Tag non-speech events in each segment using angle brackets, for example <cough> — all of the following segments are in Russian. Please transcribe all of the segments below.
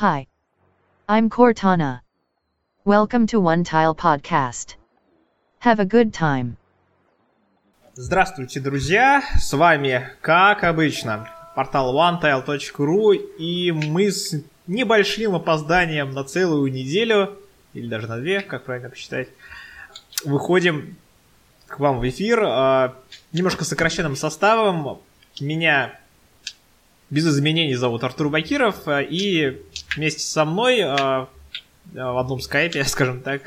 Hi. I'm Cortana. Welcome to One Tile Podcast. Have a good time. Здравствуйте, друзья! С вами, как обычно, портал OneTile.ru и мы с небольшим опозданием на целую неделю, или даже на две, как правильно посчитать, выходим к вам в эфир э, немножко сокращенным составом. Меня без изменений зовут Артур Бакиров, э, и вместе со мной э, в одном скайпе, <laughs> скажем так, э,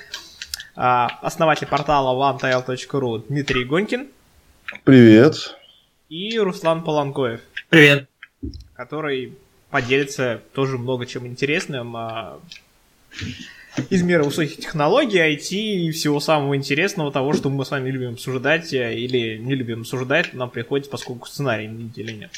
основатель портала onetile.ru Дмитрий Гонькин. Привет. И Руслан Полонкоев. Привет. Который поделится тоже много чем интересным из мира высоких технологий, IT и всего самого интересного, того, что мы с вами любим обсуждать или не любим обсуждать, нам приходится, поскольку сценарий неделе нет.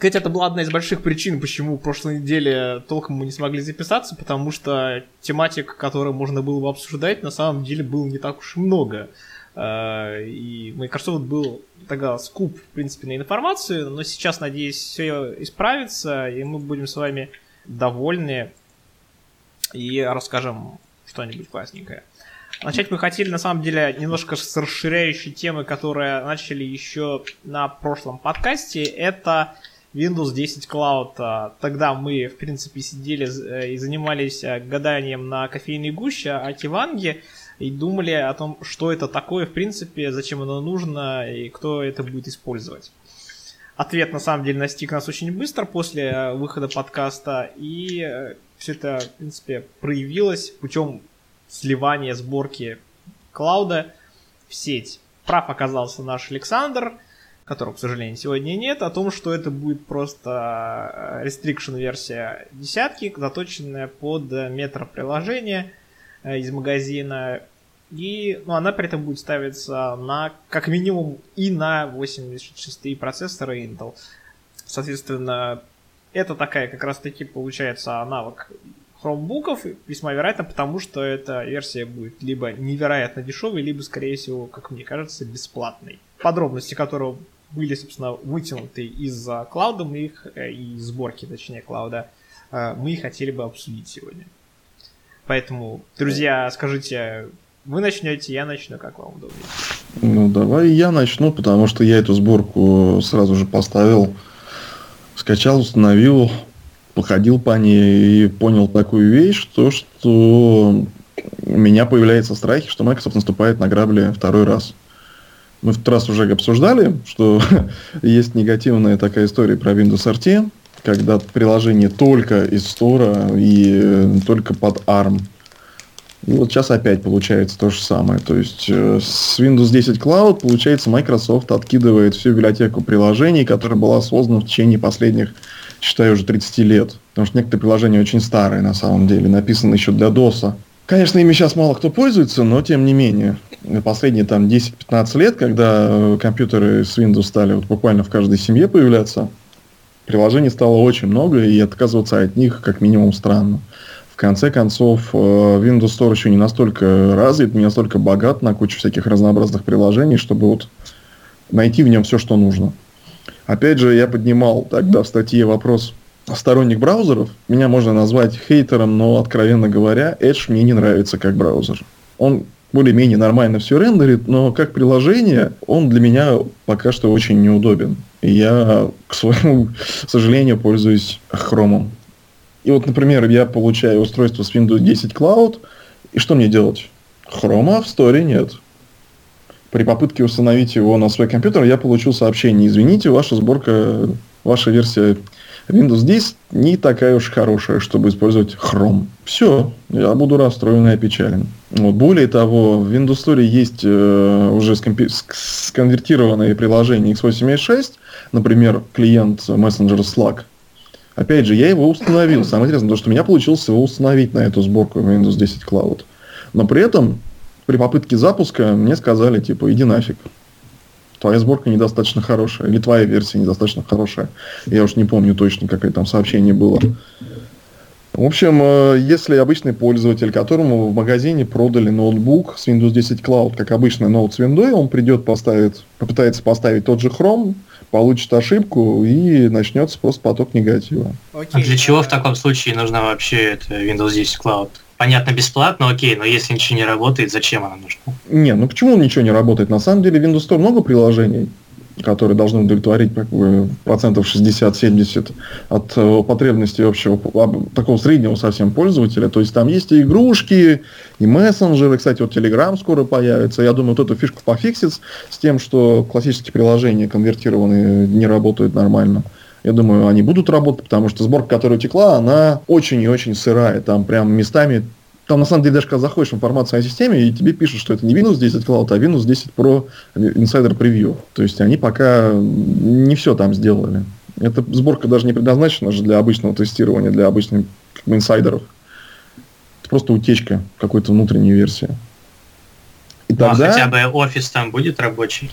Кстати, это была одна из больших причин, почему в прошлой неделе толком мы не смогли записаться, потому что тематик, которые можно было бы обсуждать, на самом деле было не так уж и много. А, и Microsoft был тогда скуп, в принципе, на информацию, но сейчас, надеюсь, все исправится, и мы будем с вами довольны и расскажем что-нибудь классненькое. Начать мы хотели, на самом деле, немножко с расширяющей темы, которую начали еще на прошлом подкасте. Это Windows 10 Cloud. А, тогда мы, в принципе, сидели э, и занимались э, гаданием на кофейной гуще о Киванге и думали о том, что это такое, в принципе, зачем оно нужно и кто это будет использовать. Ответ, на самом деле, настиг нас очень быстро после э, выхода подкаста, и все это, в принципе, проявилось путем сливания сборки клауда в сеть. Прав оказался наш Александр – которого, к сожалению, сегодня нет, о том, что это будет просто э, restriction версия десятки, заточенная под метро-приложение э, из магазина. И ну, она при этом будет ставиться на, как минимум, и на 86 процессоры Intel. Соответственно, это такая как раз-таки получается аналог хромбуков, весьма вероятно, потому что эта версия будет либо невероятно дешевой, либо, скорее всего, как мне кажется, бесплатной. Подробности которого были, собственно, вытянуты из клауда, мы их, э, из сборки, точнее, клауда, э, мы хотели бы обсудить сегодня. Поэтому, друзья, скажите, вы начнете, я начну, как вам удобнее? Ну, давай я начну, потому что я эту сборку сразу же поставил, скачал, установил, походил по ней и понял такую вещь, то, что у меня появляется страхи, что Microsoft наступает на грабли второй раз. Мы в тот раз уже обсуждали, что <laughs> есть негативная такая история про Windows RT, когда приложение только из Store и э, только под ARM. И вот сейчас опять получается то же самое. То есть э, с Windows 10 Cloud, получается, Microsoft откидывает всю библиотеку приложений, которая была создана в течение последних, считаю, уже 30 лет. Потому что некоторые приложения очень старые на самом деле, написаны еще для DOS. Конечно, ими сейчас мало кто пользуется, но тем не менее. Последние там 10-15 лет, когда э, компьютеры с Windows стали вот буквально в каждой семье появляться, приложений стало очень много, и отказываться от них как минимум странно. В конце концов, э, Windows Store еще не настолько развит, не настолько богат на кучу всяких разнообразных приложений, чтобы вот найти в нем все, что нужно. Опять же, я поднимал тогда в статье вопрос сторонник браузеров. Меня можно назвать хейтером, но, откровенно говоря, Edge мне не нравится как браузер. Он более-менее нормально все рендерит, но как приложение он для меня пока что очень неудобен. И я, к своему <laughs> сожалению, пользуюсь хромом. И вот, например, я получаю устройство с Windows 10 Cloud, и что мне делать? Хрома в сторе нет. При попытке установить его на свой компьютер я получил сообщение, извините, ваша сборка, ваша версия Windows 10 не такая уж хорошая, чтобы использовать Chrome. Все, я буду расстроен и опечален. Вот. Более того, в Windows Store есть э, уже скомпи- сконвертированные приложения x86, например, клиент Messenger Slack. Опять же, я его установил. Самое интересное, то, что у меня получилось его установить на эту сборку Windows 10 Cloud. Но при этом при попытке запуска мне сказали, типа, иди нафиг твоя сборка недостаточно хорошая, или твоя версия недостаточно хорошая. Я уж не помню точно, какое там сообщение было. В общем, э, если обычный пользователь, которому в магазине продали ноутбук с Windows 10 Cloud, как обычный ноут с Windows, он придет, поставит, попытается поставить тот же Chrome, получит ошибку и начнется просто поток негатива. Окей, а для чего в таком случае нужна вообще это Windows 10 Cloud? Понятно, бесплатно, окей, но если ничего не работает, зачем она нужна? Не, ну почему ничего не работает? На самом деле Windows Store много приложений, которые должны удовлетворить как бы, процентов 60-70 от э, потребностей общего, такого среднего совсем пользователя. То есть там есть и игрушки, и мессенджеры. Кстати, вот Telegram скоро появится. Я думаю, вот эту фишку пофиксит с тем, что классические приложения конвертированные не работают нормально. Я думаю, они будут работать, потому что сборка, которая утекла, она очень и очень сырая. Там прям местами там, на самом деле, даже когда заходишь в информацию о системе, и тебе пишут, что это не Windows 10 Cloud, а Windows 10 Pro Insider Preview. То есть, они пока не все там сделали. Эта сборка даже не предназначена же для обычного тестирования, для обычных как бы, инсайдеров. Это просто утечка какой-то внутренней версии. И ну, а тогда... а хотя бы офис там будет рабочий?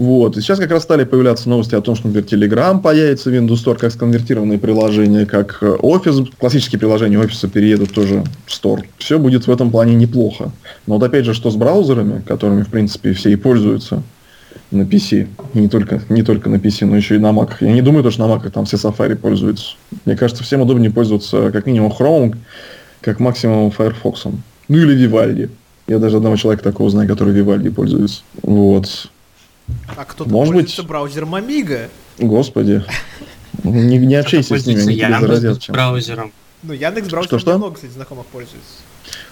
Вот. И сейчас как раз стали появляться новости о том, что, например, Telegram появится в Windows Store как сконвертированные приложения, как э, Office, классические приложения офиса переедут тоже в Store. Все будет в этом плане неплохо. Но вот опять же, что с браузерами, которыми, в принципе, все и пользуются на PC, и не только, не только на PC, но еще и на Mac. Я не думаю, что на Mac там все Safari пользуются. Мне кажется, всем удобнее пользоваться как минимум Chrome, как максимум Firefox. Ну или Vivaldi. Я даже одного человека такого знаю, который Vivaldi пользуется. Вот. А кто-то Может пользуется быть... браузером Amiga? Господи. Не, не общайся с ними, они тебя заразят. Чем. браузером. Ну, Яндекс браузером что, много, кстати, знакомых пользуется.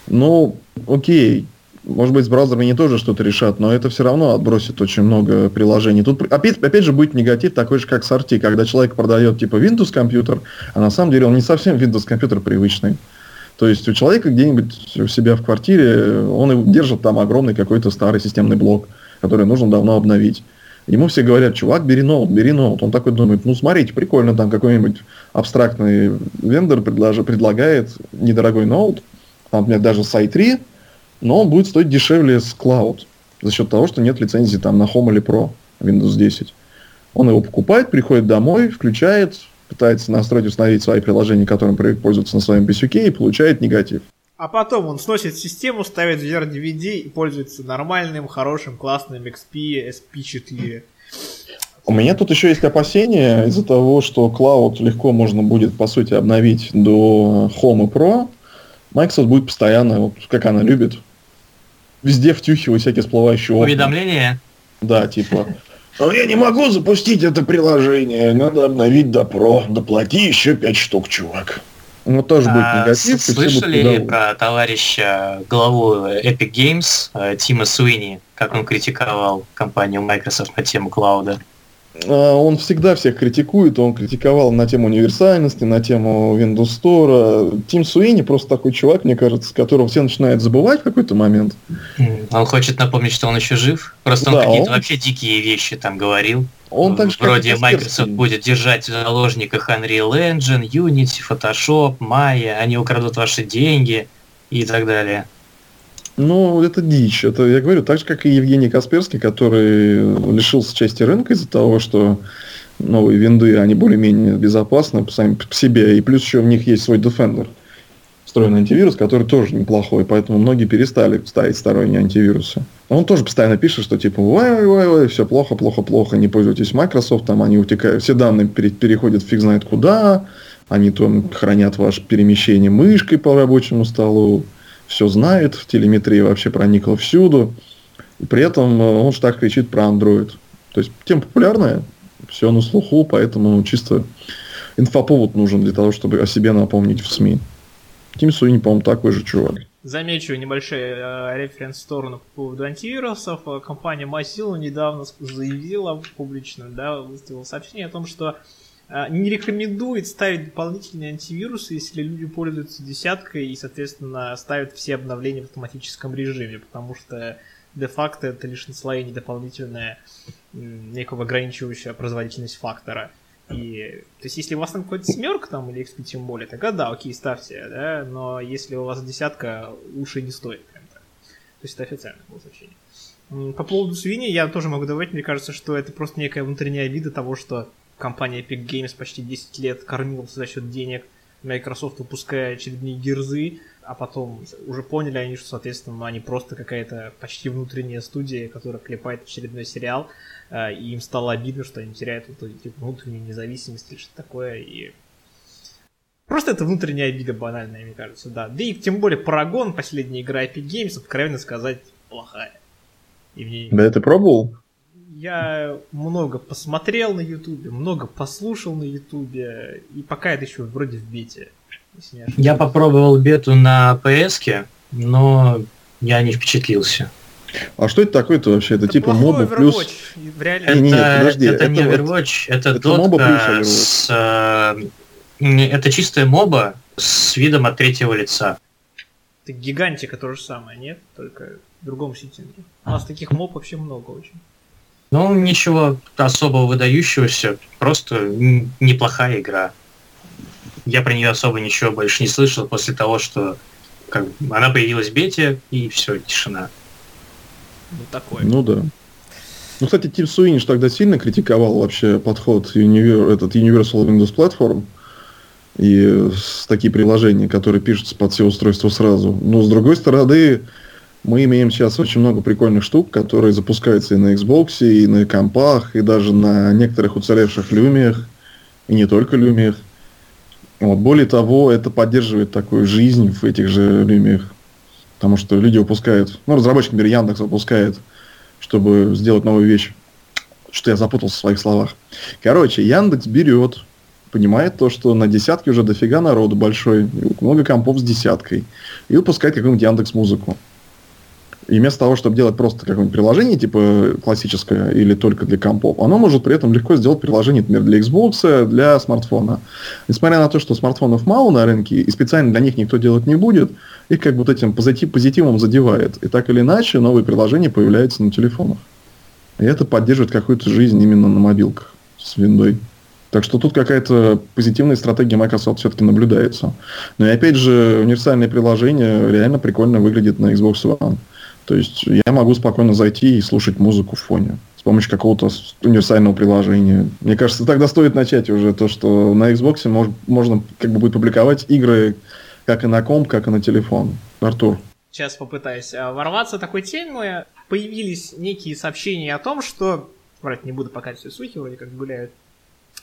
Ну, окей. Может быть, с браузерами они тоже что-то решат, но это все равно отбросит очень много приложений. Тут опять, опять же будет негатив такой же, как с RT, когда человек продает типа Windows компьютер, а на самом деле он не совсем Windows компьютер привычный. То есть у человека где-нибудь у себя в квартире, он держит там огромный какой-то старый системный блок который нужно давно обновить. Ему все говорят, чувак, бери ноут, бери ноут. Он такой думает, ну смотрите, прикольно, там какой-нибудь абстрактный вендор предлож... предлагает недорогой ноут, там, например, даже с i3, но он будет стоить дешевле с Cloud за счет того, что нет лицензии там на Home или Pro Windows 10. Он его покупает, приходит домой, включает, пытается настроить, установить свои приложения, которым пользоваться на своем PSUK и получает негатив. А потом он сносит систему, ставит вверх DVD и пользуется нормальным, хорошим, классным XP SP4. У меня тут еще есть опасения из-за того, что Cloud легко можно будет, по сути, обновить до Home и Pro. Microsoft будет постоянно, вот как она любит, везде втюхивать всякие всплывающие окна. Уведомления? Да, типа, но я не могу запустить это приложение, надо обновить до Pro, доплати еще 5 штук, чувак. Ну, тоже будет а, негатив. Слышали про товарища главу Epic Games э, Тима Суини, как он критиковал компанию Microsoft на тему клауда? А, он всегда всех критикует, он критиковал на тему универсальности, на тему Windows Store. Тим Суини просто такой чувак, мне кажется, которого все начинают забывать в какой-то момент. Он хочет напомнить, что он еще жив. Просто да, он какие-то он... вообще дикие вещи там говорил. Он так же, Вроде Microsoft будет держать в заложниках Unreal Engine, Unity, Photoshop, Maya, они украдут ваши деньги и так далее. Ну, это дичь. Это, я говорю, так же, как и Евгений Касперский, который лишился части рынка из-за того, что новые винды, они более-менее безопасны сами по себе. И плюс еще у них есть свой Defender, встроенный антивирус, который тоже неплохой. Поэтому многие перестали ставить сторонние антивирусы. Он тоже постоянно пишет, что типа, ой, ой, ой, все плохо, плохо, плохо, не пользуйтесь Microsoft, там они утекают, все данные переходят фиг знает куда, они там хранят ваше перемещение мышкой по рабочему столу, все знает, в телеметрии вообще проникла всюду. И при этом э, он же так кричит про Android. То есть тема популярная, все на слуху, поэтому чисто инфоповод нужен для того, чтобы о себе напомнить в СМИ. Тим Суини, по-моему, такой же чувак. Замечу небольшой э, референс в сторону по поводу антивирусов. Э, компания Mozilla недавно заявила публично, да, выставила сообщение о том, что не рекомендует ставить дополнительные антивирусы, если люди пользуются десяткой и, соответственно, ставят все обновления в автоматическом режиме, потому что де-факто это лишь наслоение дополнительное некого ограничивающего производительность фактора. И, то есть, если у вас там какой-то семерка там или XP тем более, тогда да, окей, ставьте, да, но если у вас десятка, лучше не стоит прям так. То есть это официальное было сообщение. По поводу свиньи я тоже могу добавить, мне кажется, что это просто некая внутренняя обида того, что компания Epic Games почти 10 лет кормилась за счет денег Microsoft выпускает очередные герзы, а потом уже поняли они, что, соответственно, они просто какая-то почти внутренняя студия, которая клепает очередной сериал, э, и им стало обидно, что они теряют вот эту типа, внутреннюю независимость или что такое, и Просто это внутренняя обида банальная, мне кажется, да. Да и тем более Парагон, последняя игра Epic Games, откровенно сказать, плохая. И мне... Да ты пробовал? Я много посмотрел на Ютубе, много послушал на Ютубе, и пока это еще вроде в бете. Я попробовал бету на PS, но я не впечатлился. А что это такое-то вообще? Это, это типа моба плюс... В это, не, не, подожди, это, это не Overwatch, это, это моба плюс с... Э, это чистая моба с видом от третьего лица. Это гигантика то же самое, нет? Только в другом сеттинге. У нас таких моб вообще много очень. Ну, ничего особого выдающегося, просто неплохая игра. Я про нее особо ничего больше не слышал после того, что как, она появилась в бете, и все, тишина. Ну, такое. Ну да. Ну, кстати, Тим Суиниш тогда сильно критиковал вообще подход Univer, этот Universal Windows Platform и такие приложения, которые пишутся под все устройства сразу. Но, с другой стороны, мы имеем сейчас очень много прикольных штук, которые запускаются и на Xbox, и на компах, и даже на некоторых уцелевших люмиях, и не только люмиях. Вот. Более того, это поддерживает такую жизнь в этих же люмиях. Потому что люди выпускают, ну, разработчик, например, Яндекс выпускает, чтобы сделать новую вещь. Что я запутался в своих словах. Короче, Яндекс берет, понимает то, что на десятке уже дофига народу большой, много компов с десяткой, и выпускает какую-нибудь Яндекс музыку. И вместо того, чтобы делать просто какое-нибудь приложение, типа классическое или только для компов, оно может при этом легко сделать приложение, например, для Xbox, для смартфона. Несмотря на то, что смартфонов мало на рынке, и специально для них никто делать не будет, их как бы вот этим позитив, позитивом задевает. И так или иначе, новые приложения появляются на телефонах. И это поддерживает какую-то жизнь именно на мобилках с виндой. Так что тут какая-то позитивная стратегия Microsoft все-таки наблюдается. Но и опять же, универсальное приложение реально прикольно выглядит на Xbox One. То есть я могу спокойно зайти и слушать музыку в фоне с помощью какого-то универсального приложения. Мне кажется, тогда стоит начать уже то, что на Xbox мож, можно как бы будет публиковать игры как и на комп, как и на телефон. Артур. Сейчас попытаюсь а, ворваться такой темы. Появились некие сообщения о том, что... Врать не буду, пока все слухи вроде как гуляют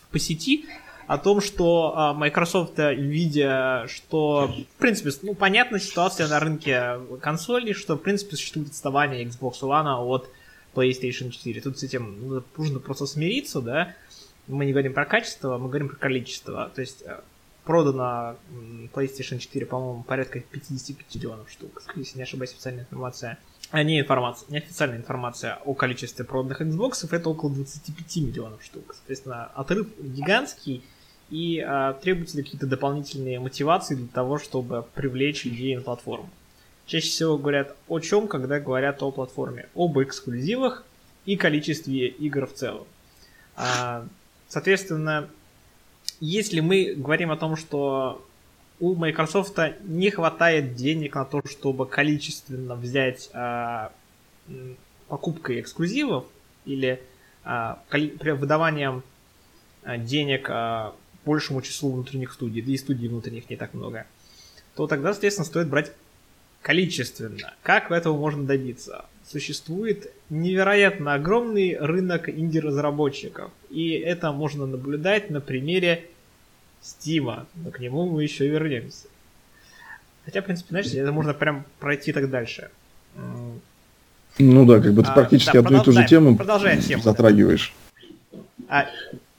по сети о том, что а, Microsoft, видя, что, в принципе, ну, понятна ситуация на рынке консолей, что, в принципе, существует отставание Xbox One от PlayStation 4. Тут с этим ну, нужно просто смириться, да. Мы не говорим про качество, мы говорим про количество. То есть э, продано PlayStation 4, по-моему, порядка 55 миллионов штук, если не ошибаюсь, официальная информация. А не информация, не официальная информация о количестве проданных Xbox, это около 25 миллионов штук. Соответственно, отрыв гигантский, и а, требуются какие-то дополнительные мотивации для того, чтобы привлечь людей на платформу. Чаще всего говорят о чем, когда говорят о платформе? Об эксклюзивах и количестве игр в целом. А, соответственно, если мы говорим о том, что у Microsoft не хватает денег на то, чтобы количественно взять а, покупкой эксклюзивов или а, выдаванием а, денег а, большему числу внутренних студий, да и студий внутренних не так много, то тогда, соответственно, стоит брать количественно. Как этого можно добиться? Существует невероятно огромный рынок инди-разработчиков, и это можно наблюдать на примере Стима, но к нему мы еще вернемся. Хотя, в принципе, знаешь, это можно прям пройти так дальше. Ну да, как бы ты а, практически да, одну и ту же тему затрагиваешь. А,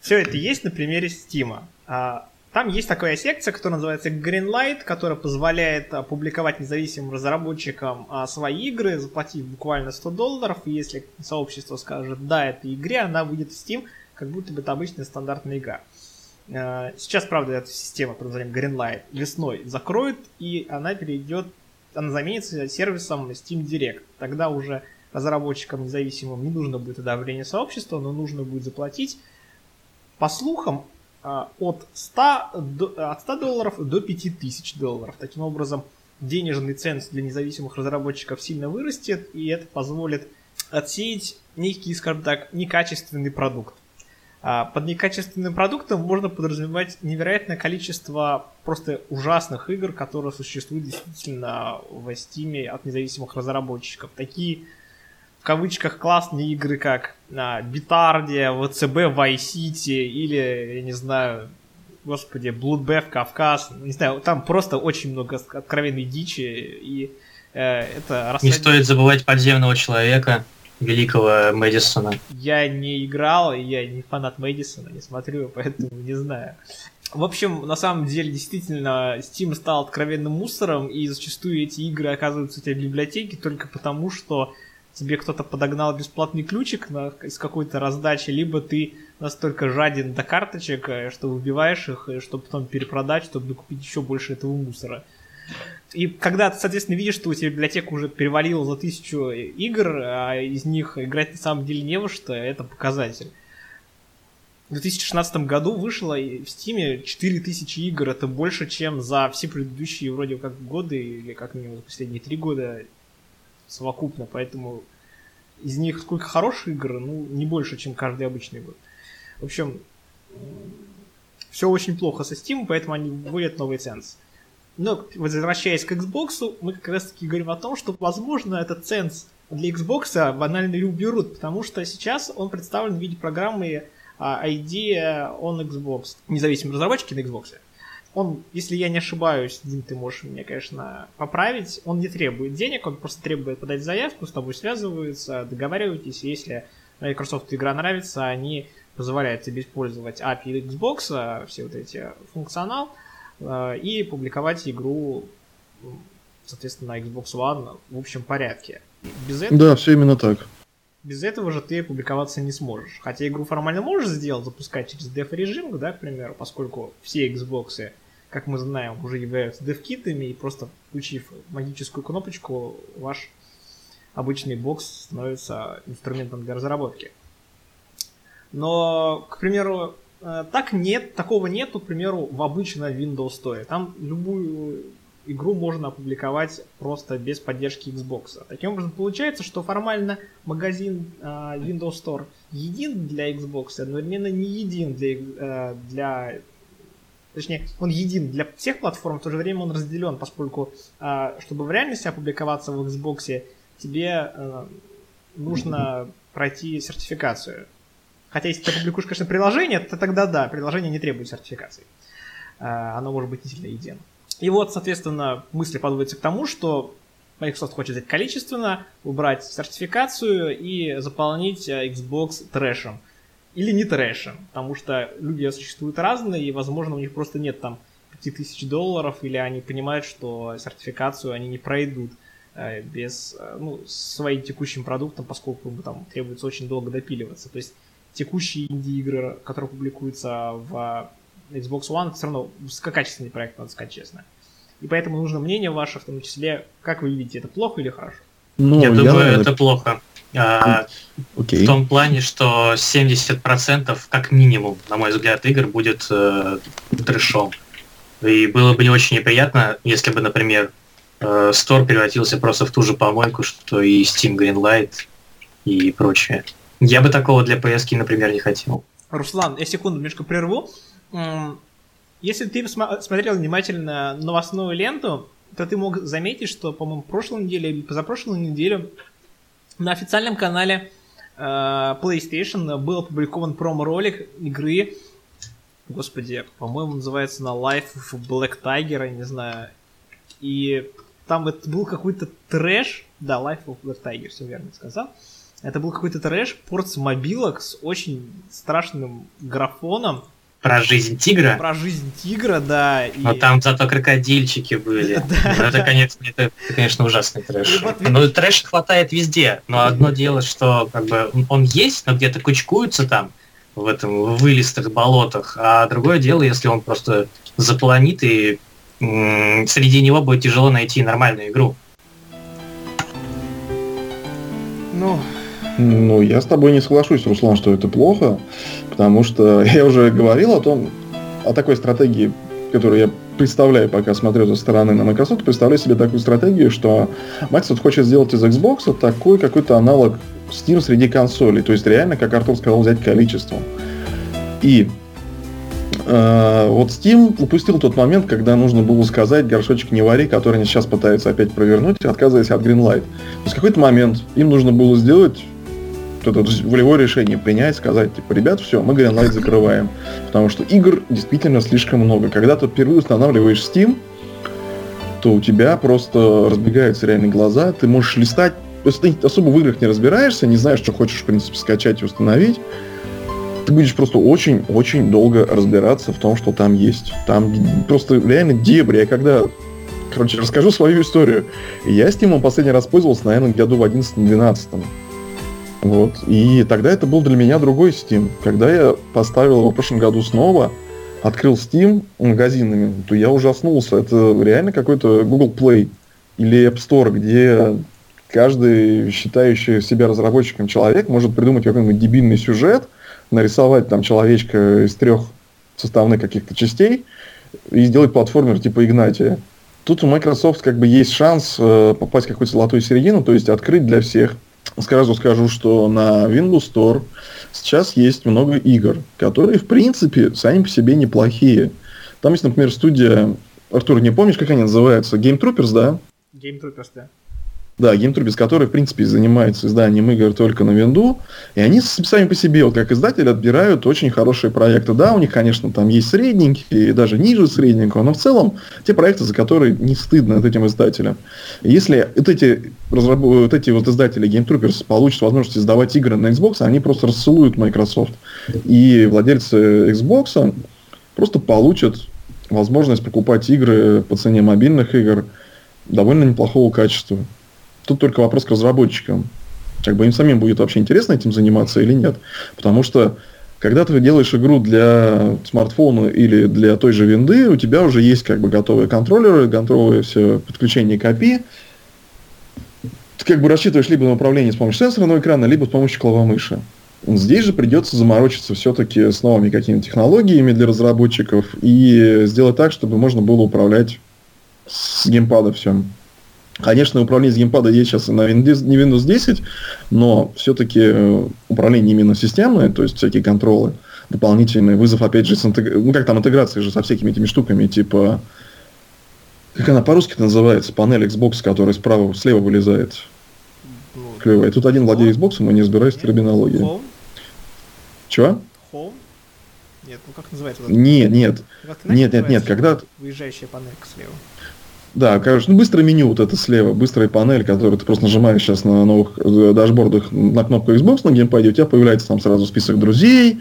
все это есть на примере Стима. А, там есть такая секция, которая называется Greenlight, которая позволяет публиковать независимым разработчикам а, свои игры, заплатив буквально 100 долларов. И если сообщество скажет «да, этой игре», она выйдет в Steam, как будто бы это обычная стандартная игра. А, сейчас, правда, эта система под названием Greenlight весной закроют, и она перейдет, она заменится сервисом Steam Direct. Тогда уже разработчикам независимым не нужно будет одобрение сообщества, но нужно будет заплатить. По слухам, от 100, от 100 долларов до 5000 долларов. Таким образом, денежный ценз для независимых разработчиков сильно вырастет, и это позволит отсеять некий, скажем так, некачественный продукт. А под некачественным продуктом можно подразумевать невероятное количество просто ужасных игр, которые существуют действительно в Steam от независимых разработчиков. Такие кавычках классные игры, как а, Битардия, ВЦБ, City или, я не знаю, господи, Bloodbath, Кавказ. Не знаю, там просто очень много откровенной дичи, и э, это... Рассадит... Не стоит забывать подземного человека великого Мэдисона. Я не играл, и я не фанат Мэдисона, не смотрю, <laughs> поэтому не знаю. В общем, на самом деле, действительно, Steam стал откровенным мусором, и зачастую эти игры оказываются у тебя в библиотеке только потому, что тебе кто-то подогнал бесплатный ключик на, из какой-то раздачи, либо ты настолько жаден до карточек, э, что выбиваешь их, чтобы потом перепродать, чтобы купить еще больше этого мусора. И когда ты, соответственно, видишь, что у тебя библиотека уже перевалила за тысячу игр, а из них играть на самом деле не во что, это показатель. В 2016 году вышло в Steam 4000 игр, это больше, чем за все предыдущие вроде как годы, или как минимум последние три года совокупно, поэтому из них сколько хороших игр, ну, не больше, чем каждый обычный год. В общем, все очень плохо со Steam, поэтому они вводят новый ценз. Но возвращаясь к Xbox, мы как раз таки говорим о том, что, возможно, этот ценз для Xbox банально уберут, потому что сейчас он представлен в виде программы ID on Xbox, независимые разработчики на Xbox. Он, если я не ошибаюсь, Дим, ты можешь меня, конечно, поправить, он не требует денег, он просто требует подать заявку, с тобой связываются, договариваетесь, если Microsoft игра нравится, они позволяют тебе использовать API Xbox, все вот эти функционал, Э, и публиковать игру, соответственно, на Xbox One в общем порядке. Без этого, да, все именно так. Без этого же ты публиковаться не сможешь. Хотя игру формально можешь сделать, запускать через деф режим, да, к примеру, поскольку все Xbox, как мы знаем, уже являются дев-китами, и просто включив магическую кнопочку, ваш обычный бокс становится инструментом для разработки. Но, к примеру, Э, так нет, такого нет, к примеру, в обычной Windows Store. Там любую игру можно опубликовать просто без поддержки Xbox. Таким образом, получается, что формально магазин э, Windows Store един для Xbox, одновременно не един для, э, для точнее, он един для всех платформ, в то же время он разделен, поскольку, чтобы в реальности опубликоваться в Xbox, тебе нужно пройти сертификацию. Хотя если ты публикуешь, конечно, приложение, то тогда да, приложение не требует сертификации. А, оно может быть не сильно единым. И вот, соответственно, мысли подводятся к тому, что Microsoft хочет взять количественно, убрать сертификацию и заполнить э, Xbox трэшем. Или не трэшем, потому что люди существуют разные, и, возможно, у них просто нет там 5000 долларов, или они понимают, что сертификацию они не пройдут э, без, э, ну, своим текущим продуктом, поскольку там требуется очень долго допиливаться. То есть текущие инди-игры, которые публикуются в Xbox One, все равно высококачественный проект, надо сказать честно. И поэтому нужно мнение ваше, в том числе, как вы видите, это плохо или хорошо? Ну, я, я думаю, это плохо. А, okay. В том плане, что 70% как минимум, на мой взгляд, игр будет э, трэшом. И было бы не очень неприятно, если бы, например, э, Store превратился просто в ту же помойку, что и Steam Greenlight и прочее. Я бы такого для PS, например, не хотел. Руслан, я секунду немножко прерву. Если ты смотрел внимательно новостную ленту, то ты мог заметить, что, по-моему, прошлой неделе или позапрошлой неделе на официальном канале э, PlayStation был опубликован промо-ролик игры, господи, по-моему, называется на Life of Black Tiger, я не знаю. И там это был какой-то трэш, да, Life of Black Tiger, все верно сказал. Это был какой-то трэш, порт мобилок с очень страшным графоном. Про жизнь тигра? Про жизнь тигра, да. И... Но там зато крокодильчики были. <laughs> Да. Ну, это, конечно, это, конечно, ужасный трэш. Вот, ну, трэш хватает везде. Но одно дело, что как бы он есть, но где-то кучкуется там, в этом вылистых болотах. А другое дело, если он просто запланит, и м- среди него будет тяжело найти нормальную игру. Ну, ну, я с тобой не соглашусь, Руслан, что это плохо, потому что <laughs> я уже говорил о том, о такой стратегии, которую я представляю, пока смотрю со стороны на Microsoft, представляю себе такую стратегию, что Microsoft хочет сделать из Xbox такой какой-то аналог Steam среди консолей. То есть реально, как Артур сказал, взять количеством. И э, вот Steam упустил тот момент, когда нужно было сказать горшочек не вари, который они сейчас пытаются опять провернуть, отказываясь от Greenlight. То есть в какой-то момент им нужно было сделать это волевое решение принять, сказать, типа, ребят, все, мы Greenlight закрываем. Потому что игр действительно слишком много. Когда ты впервые устанавливаешь Steam, то у тебя просто разбегаются реальные глаза, ты можешь листать, если ты особо в играх не разбираешься, не знаешь, что хочешь, в принципе, скачать и установить, ты будешь просто очень-очень долго разбираться в том, что там есть. Там просто реально дебри. Я когда Короче, расскажу свою историю. Я Steam последний раз пользовался, наверное, году в 11-12. Вот. И тогда это был для меня другой Steam. Когда я поставил его в прошлом году снова, открыл Steam магазинами, то я ужаснулся. Это реально какой-то Google Play или App Store, где каждый считающий себя разработчиком человек может придумать какой-нибудь дебильный сюжет, нарисовать там человечка из трех составных каких-то частей и сделать платформер типа Игнатия. Тут у Microsoft как бы есть шанс э, попасть в какую-то золотую середину, то есть открыть для всех Сразу скажу, что на Windows Store сейчас есть много игр, которые, в принципе, сами по себе неплохие. Там есть, например, студия... Артур, не помнишь, как они называются? Game Troopers, да? Game Troopers, да. Да, GameTrue, который, в принципе, занимается изданием игр только на винду. И они сами по себе, вот как издатель, отбирают очень хорошие проекты. Да, у них, конечно, там есть средненькие, и даже ниже средненького, но в целом те проекты, за которые не стыдно от этим издателям. Если вот эти, разраб... вот эти вот издатели GameTroopers получат возможность издавать игры на Xbox, они просто рассылуют Microsoft. И владельцы Xbox просто получат возможность покупать игры по цене мобильных игр довольно неплохого качества. Тут только вопрос к разработчикам. Как бы им самим будет вообще интересно этим заниматься или нет. Потому что когда ты делаешь игру для смартфона или для той же винды, у тебя уже есть как бы готовые контроллеры, готовые все подключение к API. Ты как бы рассчитываешь либо на управление с помощью сенсорного экрана, либо с помощью клавомыши. Здесь же придется заморочиться все-таки с новыми какими-то технологиями для разработчиков и сделать так, чтобы можно было управлять с геймпада всем. Конечно, управление с геймпада есть сейчас на Windows, не Windows 10, но все-таки э, управление именно системное, то есть всякие контролы, дополнительный вызов, опять же, с интег... ну как там интеграция же со всякими этими штуками, типа, как она по-русски называется, панель Xbox, которая справа, слева вылезает. Ну, Клевая. Тут один владеет Xbox, но не разбираюсь в терминологии. Home? Чего? Home? Нет, ну как называется? Нет, нет. Нет, нет, нет, когда... Выезжающая панелька слева. Да, короче, ну быстрое меню вот это слева, быстрая панель, которую ты просто нажимаешь сейчас на новых э, дашбордах на кнопку Xbox на геймпаде, у тебя появляется там сразу список друзей,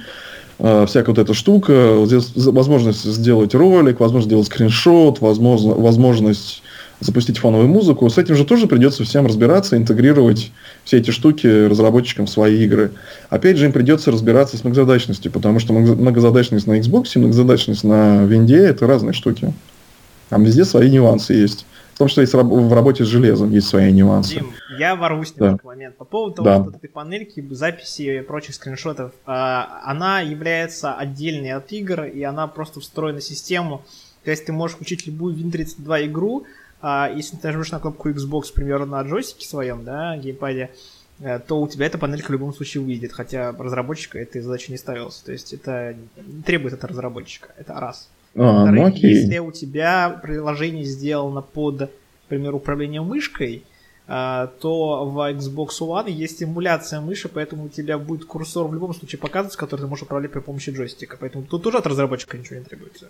э, всякая вот эта штука, возможность сделать ролик, возможность сделать скриншот, возможно, возможность запустить фоновую музыку. С этим же тоже придется всем разбираться, интегрировать все эти штуки разработчикам в свои игры. Опять же, им придется разбираться с многозадачностью, потому что многозадачность на Xbox и многозадачность на Винде – это разные штуки. Там везде свои нюансы есть. В том, что есть в работе с железом есть свои нюансы. Дим, я ворвусь на да. момент. По поводу того, да. что этой панельки, записи и прочих скриншотов, а, она является отдельной от игр, и она просто встроена в систему. То есть ты можешь включить любую Win32 игру, а, если ты нажмешь на кнопку Xbox, примерно на джойстике своем, да, геймпаде, э, то у тебя эта панелька в любом случае выйдет, хотя разработчика этой задачи не ставилась. То есть это требует от разработчика. Это раз. А, ну, окей. Если у тебя приложение сделано под, к примеру, управлением мышкой, а, то в Xbox One есть эмуляция мыши, поэтому у тебя будет курсор в любом случае показываться, который ты можешь управлять при помощи джойстика. Поэтому тут тоже от разработчика ничего не требуется.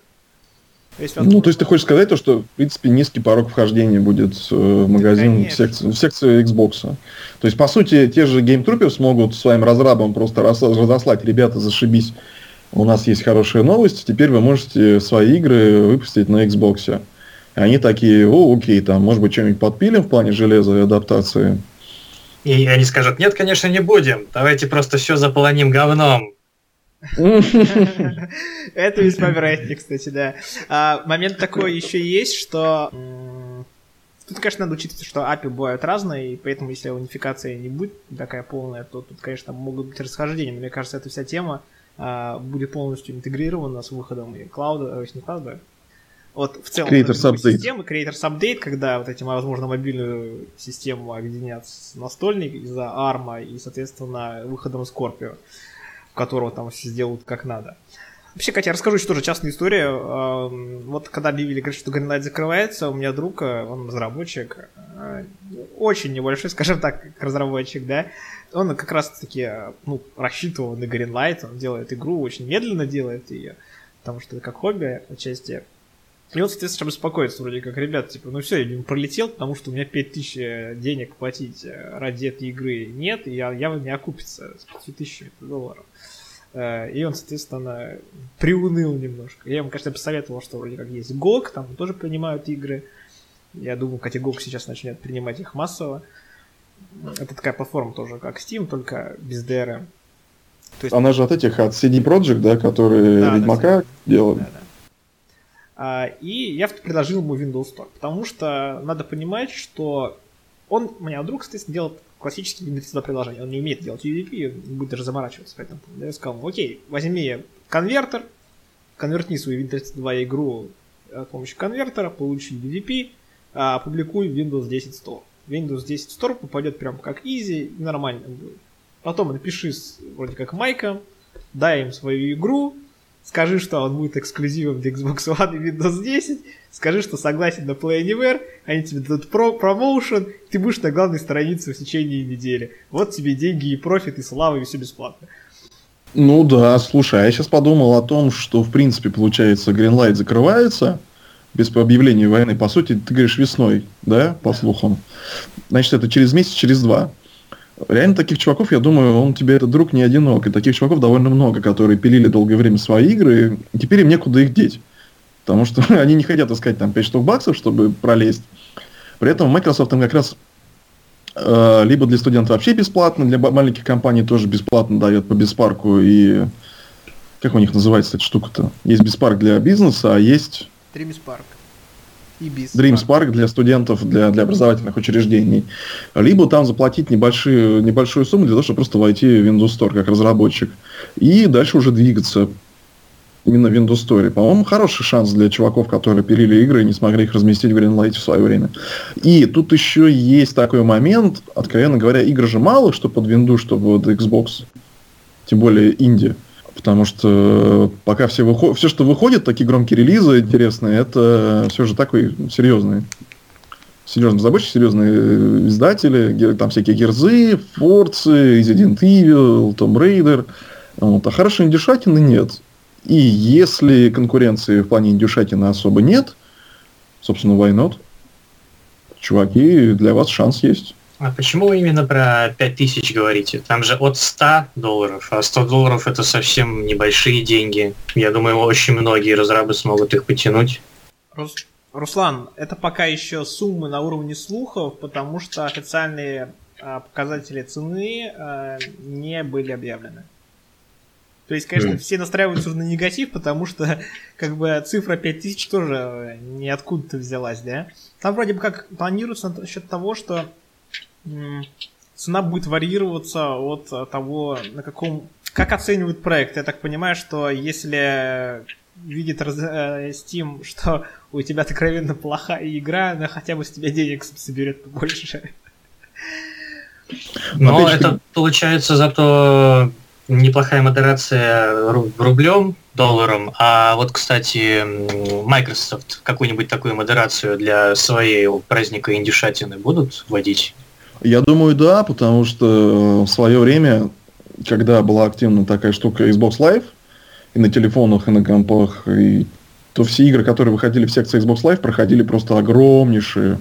Есть ну, то есть ты хочешь сказать то, что, в принципе, низкий порог вхождения будет э, в магазин да, в, секции, в секции Xbox. То есть, по сути, те же Game Troopers могут своим разрабам просто разослать, ребята, зашибись, у нас есть хорошая новость, теперь вы можете свои игры выпустить на Xbox. И они такие, о, окей, там, может быть, что-нибудь подпилим в плане железа и адаптации. И они скажут, нет, конечно, не будем, давайте просто все заполоним говном. Это весьма вероятнее, кстати, да. А, момент такой еще есть, что Тут, конечно, надо учитывать, что API бывают разные, и поэтому, если унификация не будет такая полная, то тут, конечно, могут быть расхождения. Но мне кажется, эта вся тема будет полностью интегрирована с выходом и клауда, э, не клауда, вот в целом Creators Update. системы, Creators Update, когда вот эти, возможно, мобильную систему объединят с настольной из-за ARM и, соответственно, выходом Scorpio. которого там все сделают как надо. Вообще, Катя, я расскажу еще тоже частную историю. Вот когда объявили, говорят, что Greenlight закрывается, у меня друг, э, он разработчик, э, очень небольшой, <laughs> скажем так, разработчик, да, он как раз-таки э, ну, рассчитывал на Greenlight, он делает игру, очень медленно делает ее, потому что это как хобби отчасти. И он, соответственно, беспокоится, вроде как, ребят, типа, ну все, я не пролетел, потому что у меня 5000 денег платить ради этой игры нет, и я явно не окупится с 5000 долларов. Э, и он, соответственно, приуныл немножко. Я ему, конечно, посоветовал, что вроде как есть GOG, там тоже принимают игры. Я думаю, кстати, GOG сейчас начнет принимать их массово. Это такая платформа тоже, как Steam, только без DRM. То есть... Она же от этих, от CD Projekt, да, которые да, Ведьмака да, делали. Да, да. А, и я предложил ему Windows Store, потому что надо понимать, что он, у меня друг, соответственно, делает классический инвестиционное приложение. Он не умеет делать UDP, будет даже заморачиваться. Поэтому я сказал, окей, возьми конвертер, конвертни свою Windows 2 игру э, с помощью конвертера, получи UDP, а опубликуй Windows 10 Store. Windows 10 Store попадет прям как easy нормально будет. Потом напиши вроде как майка, дай им свою игру, скажи, что он будет эксклюзивом для Xbox One и Windows 10, скажи, что согласен на Play Anywhere, они тебе дадут про промоушен, ты будешь на главной странице в течение недели. Вот тебе деньги и профит, и слава, и все бесплатно. Ну да, слушай, а я сейчас подумал о том, что, в принципе, получается, Greenlight закрывается без объявления войны. По сути, ты говоришь весной, да, по слухам. Значит, это через месяц, через два. Реально таких чуваков, я думаю, он тебе этот друг не одинок. И таких чуваков довольно много, которые пилили долгое время свои игры, и теперь им некуда их деть. Потому что <laughs> они не хотят искать там 5 штук баксов, чтобы пролезть. При этом Microsoft им как раз э, либо для студентов вообще бесплатно, для маленьких компаний тоже бесплатно дает по беспарку. И как у них называется эта штука-то? Есть беспарк для бизнеса, а есть... Три беспарк и Dreams Park для студентов, для, для образовательных учреждений. Либо там заплатить небольшую, небольшую сумму для того, чтобы просто войти в Windows Store как разработчик. И дальше уже двигаться именно в Windows Store. По-моему, хороший шанс для чуваков, которые пилили игры и не смогли их разместить в Greenlight в свое время. И тут еще есть такой момент, откровенно говоря, игр же мало, что под Windows, что под Xbox. Тем более инди. Потому что пока все, выход... все, что выходит, такие громкие релизы интересные, это все же такой серьезный. Серьезные разработчики, серьезные издатели, там всякие Герзы, Форцы, Resident Evil, Tomb Raider. Вот. А хорошей индюшатины нет. И если конкуренции в плане индюшатины особо нет, собственно, why not? Чуваки, для вас шанс есть. А почему вы именно про 5000 говорите? Там же от 100 долларов, а 100 долларов это совсем небольшие деньги. Я думаю, очень многие разрабы смогут их потянуть. Рус... Руслан, это пока еще суммы на уровне слухов, потому что официальные а, показатели цены а, не были объявлены. То есть, конечно, mm. все настраиваются на негатив, потому что <laughs> как бы цифра 5000 тоже ниоткуда-то взялась, да? Там вроде бы как планируется насчет того, что цена будет варьироваться от того, на каком... Как оценивают проект? Я так понимаю, что если видит э, Steam, <laughs> что у тебя откровенно плохая игра, она хотя бы с тебя денег соберет побольше. Но это получается зато неплохая модерация рублем, долларом. А вот, кстати, Microsoft какую-нибудь такую модерацию для своей праздника индюшатины будут вводить? Я думаю, да, потому что в свое время, когда была активна такая штука Xbox Live, и на телефонах, и на компах, и то все игры, которые выходили в секции Xbox Live, проходили просто огромнейшую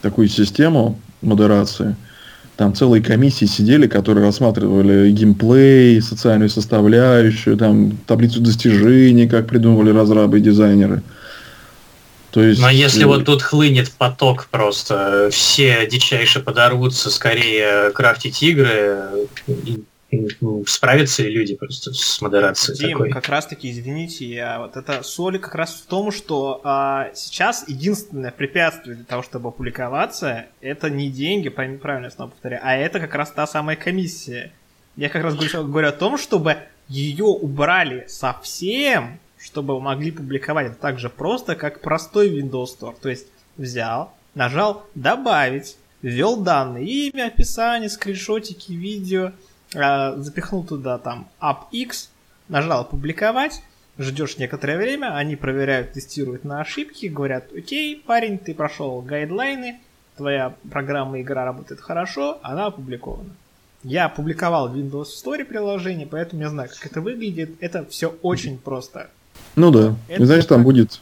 такую систему модерации. Там целые комиссии сидели, которые рассматривали геймплей, социальную составляющую, там таблицу достижений, как придумывали разрабы и дизайнеры. То есть... Но если вот тут хлынет поток просто, все дичайше подорвутся скорее крафтить игры, ну, справятся ли люди просто с модерацией Дим, такой? как раз таки, извините, я, вот это соль как раз в том, что а, сейчас единственное препятствие для того, чтобы опубликоваться, это не деньги, правильно я снова повторяю, а это как раз та самая комиссия. Я как раз говорю, говорю о том, чтобы ее убрали совсем, чтобы могли публиковать это так же просто, как простой Windows Store. То есть взял, нажал «Добавить», ввел данные, имя, описание, скриншотики, видео, э, запихнул туда там AppX, нажал «Публиковать», ждешь некоторое время, они проверяют, тестируют на ошибки, говорят, окей, парень, ты прошел гайдлайны, твоя программа игра работает хорошо, она опубликована. Я опубликовал в Windows Store приложение, поэтому я знаю, как это выглядит. Это все очень просто. Ну да. Это Знаешь, там будет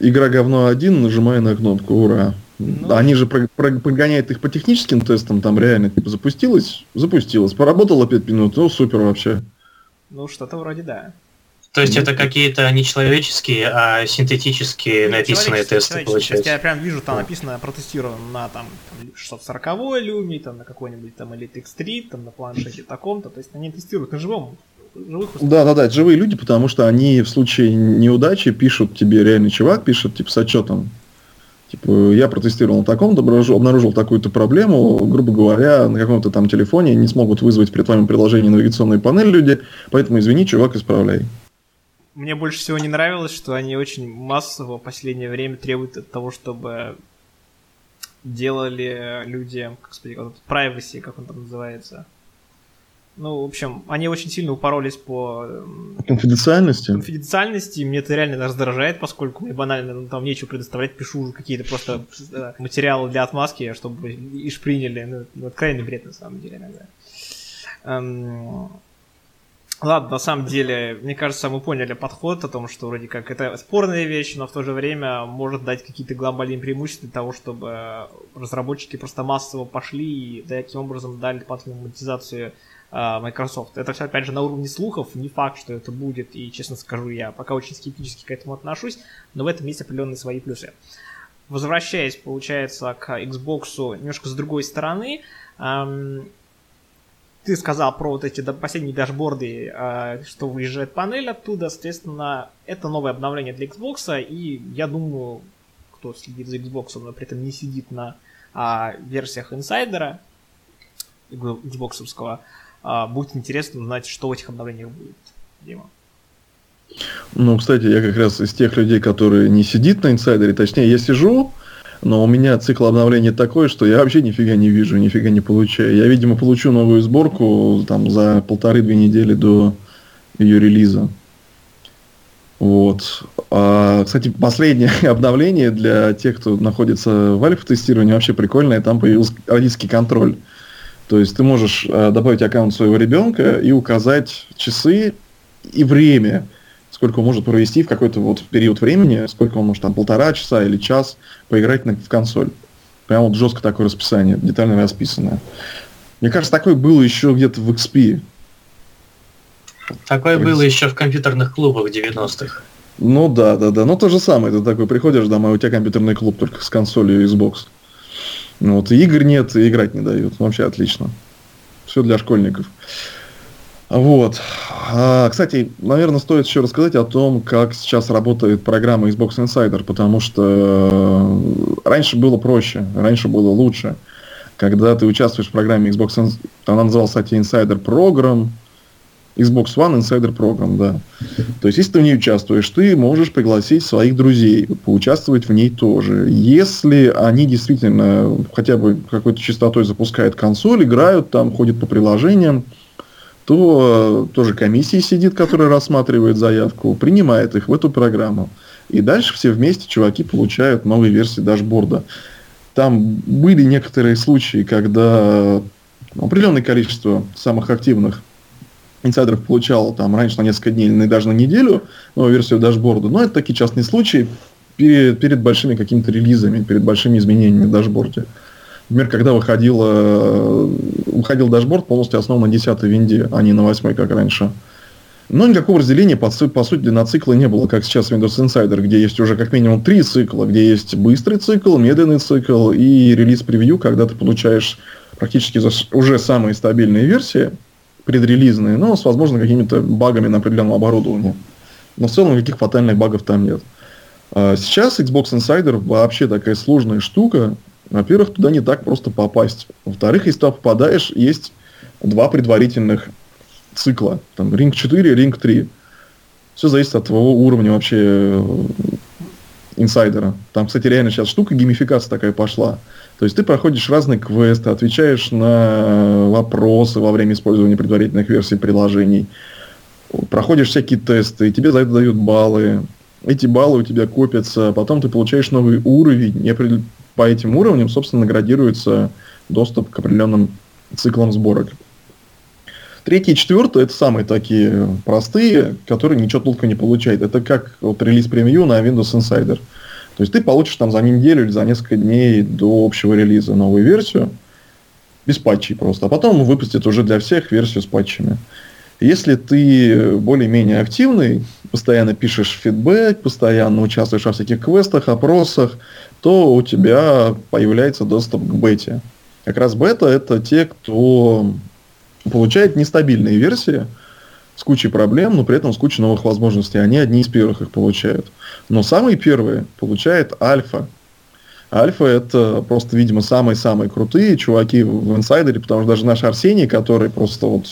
игра говно один, нажимая на кнопку, ура. Ну, Они же прогоняют их по техническим тестам, там реально типа запустилось, запустилось, поработало 5 минут, ну супер вообще. Ну, что-то вроде да. То есть это какие-то не человеческие, а синтетические не, написанные тесты, получается. Я прям вижу, там написано, протестировано на там 640 люми, там на какой-нибудь там Elite X3, там на планшете таком-то. То есть они тестируют на живом да, да, да, это живые люди, потому что они в случае неудачи пишут тебе, реальный чувак пишет, типа, с отчетом. Типа, я протестировал на таком, обнаружил, обнаружил такую-то проблему, грубо говоря, на каком-то там телефоне не смогут вызвать при твоем приложении навигационную панель люди, поэтому извини, чувак, исправляй. Мне больше всего не нравилось, что они очень массово в последнее время требуют от того, чтобы делали люди, как сказать, privacy, как он там называется. Ну, в общем, они очень сильно упоролись по... Конфиденциальности? Конфиденциальности. Мне это реально раздражает, поскольку мне банально ну, там нечего предоставлять. Пишу какие-то просто э, материалы для отмазки, чтобы иш приняли. Ну, откровенный бред, на самом деле, иногда. Эм, Ладно, на самом деле, мне кажется, мы поняли подход о том, что вроде как это спорная вещь, но в то же время может дать какие-то глобальные преимущества для того, чтобы разработчики просто массово пошли и таким образом дали дополнительную монетизацию Microsoft. Это все, опять же, на уровне слухов, не факт, что это будет, и, честно скажу, я пока очень скептически к этому отношусь, но в этом есть определенные свои плюсы. Возвращаясь, получается, к Xbox немножко с другой стороны, ты сказал про вот эти последние дашборды, а, что выезжает панель оттуда, соответственно, это новое обновление для Xbox, и я думаю, кто следит за Xbox, но при этом не сидит на а, версиях инсайдера Xbox, а, будет интересно узнать, что в этих обновлениях будет. Дима. Ну, кстати, я как раз из тех людей, которые не сидит на инсайдере, точнее, я сижу, но у меня цикл обновления такой, что я вообще нифига не вижу, нифига не получаю. Я, видимо, получу новую сборку там за полторы-две недели до ее релиза. Вот. А, кстати, последнее <laughs> обновление для тех, кто находится в альфа-тестировании, вообще прикольное. Там появился родительский контроль. То есть ты можешь э, добавить аккаунт своего ребенка и указать часы и время, сколько он может провести в какой-то вот период времени, сколько он может там полтора часа или час поиграть на, в консоль. Прям вот жестко такое расписание, детально расписанное. Мне кажется, такое было еще где-то в XP. Такое было еще в компьютерных клубах 90-х. Ну да, да, да. Ну то же самое. Ты такой приходишь домой, у тебя компьютерный клуб только с консолью Xbox. Ну вот игр нет, и играть не дают. Вообще отлично. Все для школьников. Вот. А, кстати, наверное, стоит еще рассказать о том, как сейчас работает программа Xbox Insider, потому что э, раньше было проще, раньше было лучше. Когда ты участвуешь в программе Xbox, она называлась, кстати, Insider Program, Xbox One Insider Program, да. То есть, если ты в ней участвуешь, ты можешь пригласить своих друзей, поучаствовать в ней тоже. Если они действительно хотя бы какой-то частотой запускают консоль, играют там, ходят по приложениям, то э, тоже комиссия сидит, которая рассматривает заявку, принимает их в эту программу. И дальше все вместе чуваки получают новые версии дашборда. Там были некоторые случаи, когда определенное количество самых активных инсайдеров получало там раньше на несколько дней или даже на неделю новую версию дашборда. Но это такие частные случаи перед, перед большими какими-то релизами, перед большими изменениями в дашборде. Например, когда выходила, э, выходил дашборд полностью основан на 10 винде, а не на 8, как раньше. Но никакого разделения, по, по сути, на циклы не было, как сейчас в Windows Insider, где есть уже как минимум три цикла, где есть быстрый цикл, медленный цикл и Release Preview, когда ты получаешь практически уже самые стабильные версии, предрелизные, но с, возможно, какими-то багами на определенном оборудовании. Но в целом никаких фатальных багов там нет. А сейчас Xbox Insider вообще такая сложная штука, во-первых, туда не так просто попасть. Во-вторых, если туда попадаешь, есть два предварительных цикла. Там Ring 4 и Ring 3. Все зависит от твоего уровня вообще инсайдера. Там, кстати, реально сейчас штука геймификация такая пошла. То есть ты проходишь разные квесты, отвечаешь на вопросы во время использования предварительных версий приложений, проходишь всякие тесты, и тебе за это дают баллы. Эти баллы у тебя копятся, потом ты получаешь новый уровень, и по этим уровням, собственно, наградируется доступ к определенным циклам сборок. Третий и четвертый это самые такие простые, которые ничего толком не получают. Это как вот релиз превью на Windows Insider. То есть ты получишь там за неделю или за несколько дней до общего релиза новую версию, без патчей просто. А потом выпустят уже для всех версию с патчами. Если ты более-менее активный, постоянно пишешь фидбэк, постоянно участвуешь во всяких квестах, опросах, то у тебя появляется доступ к бете. Как раз бета это те, кто получает нестабильные версии с кучей проблем, но при этом с кучей новых возможностей. Они одни из первых их получают. Но самые первые получает альфа. Альфа это просто, видимо, самые-самые крутые чуваки в инсайдере, потому что даже наш Арсений, который просто вот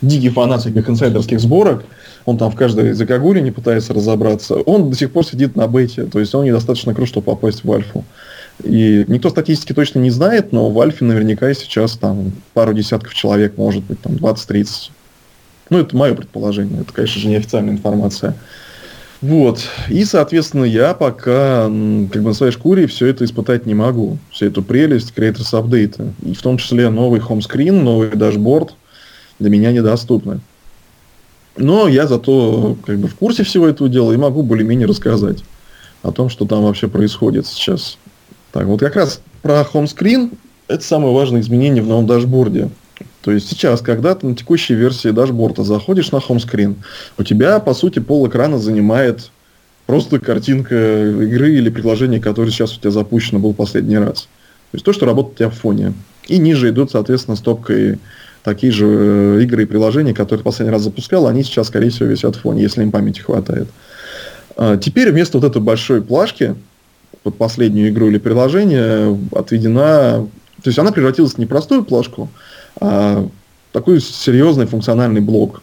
дикий фанат всяких инсайдерских сборок, он там в каждой закагуле не пытается разобраться, он до сих пор сидит на бете, то есть он недостаточно крут, чтобы попасть в альфу. И никто статистики точно не знает, но в Альфе наверняка сейчас там пару десятков человек, может быть, там 20-30. Ну, это мое предположение, это, конечно же, неофициальная информация. Вот. И, соответственно, я пока как бы на своей шкуре все это испытать не могу. Всю эту прелесть Creators Update. И в том числе новый home screen, новый дашборд для меня недоступны. Но я зато как бы в курсе всего этого дела и могу более-менее рассказать о том, что там вообще происходит сейчас. Так, вот как раз про home screen это самое важное изменение в новом дашборде. То есть сейчас, когда ты на текущей версии дашборда заходишь на хомскрин, у тебя, по сути, пол экрана занимает просто картинка игры или приложения, которое сейчас у тебя запущено был последний раз. То есть то, что работает у тебя в фоне. И ниже идут, соответственно, стопкой такие же э, игры и приложения, которые последний раз запускал, они сейчас, скорее всего, висят в фоне, если им памяти хватает. А теперь вместо вот этой большой плашки, под последнюю игру или приложение отведена... То есть она превратилась в не простую плашку, а такой серьезный функциональный блок.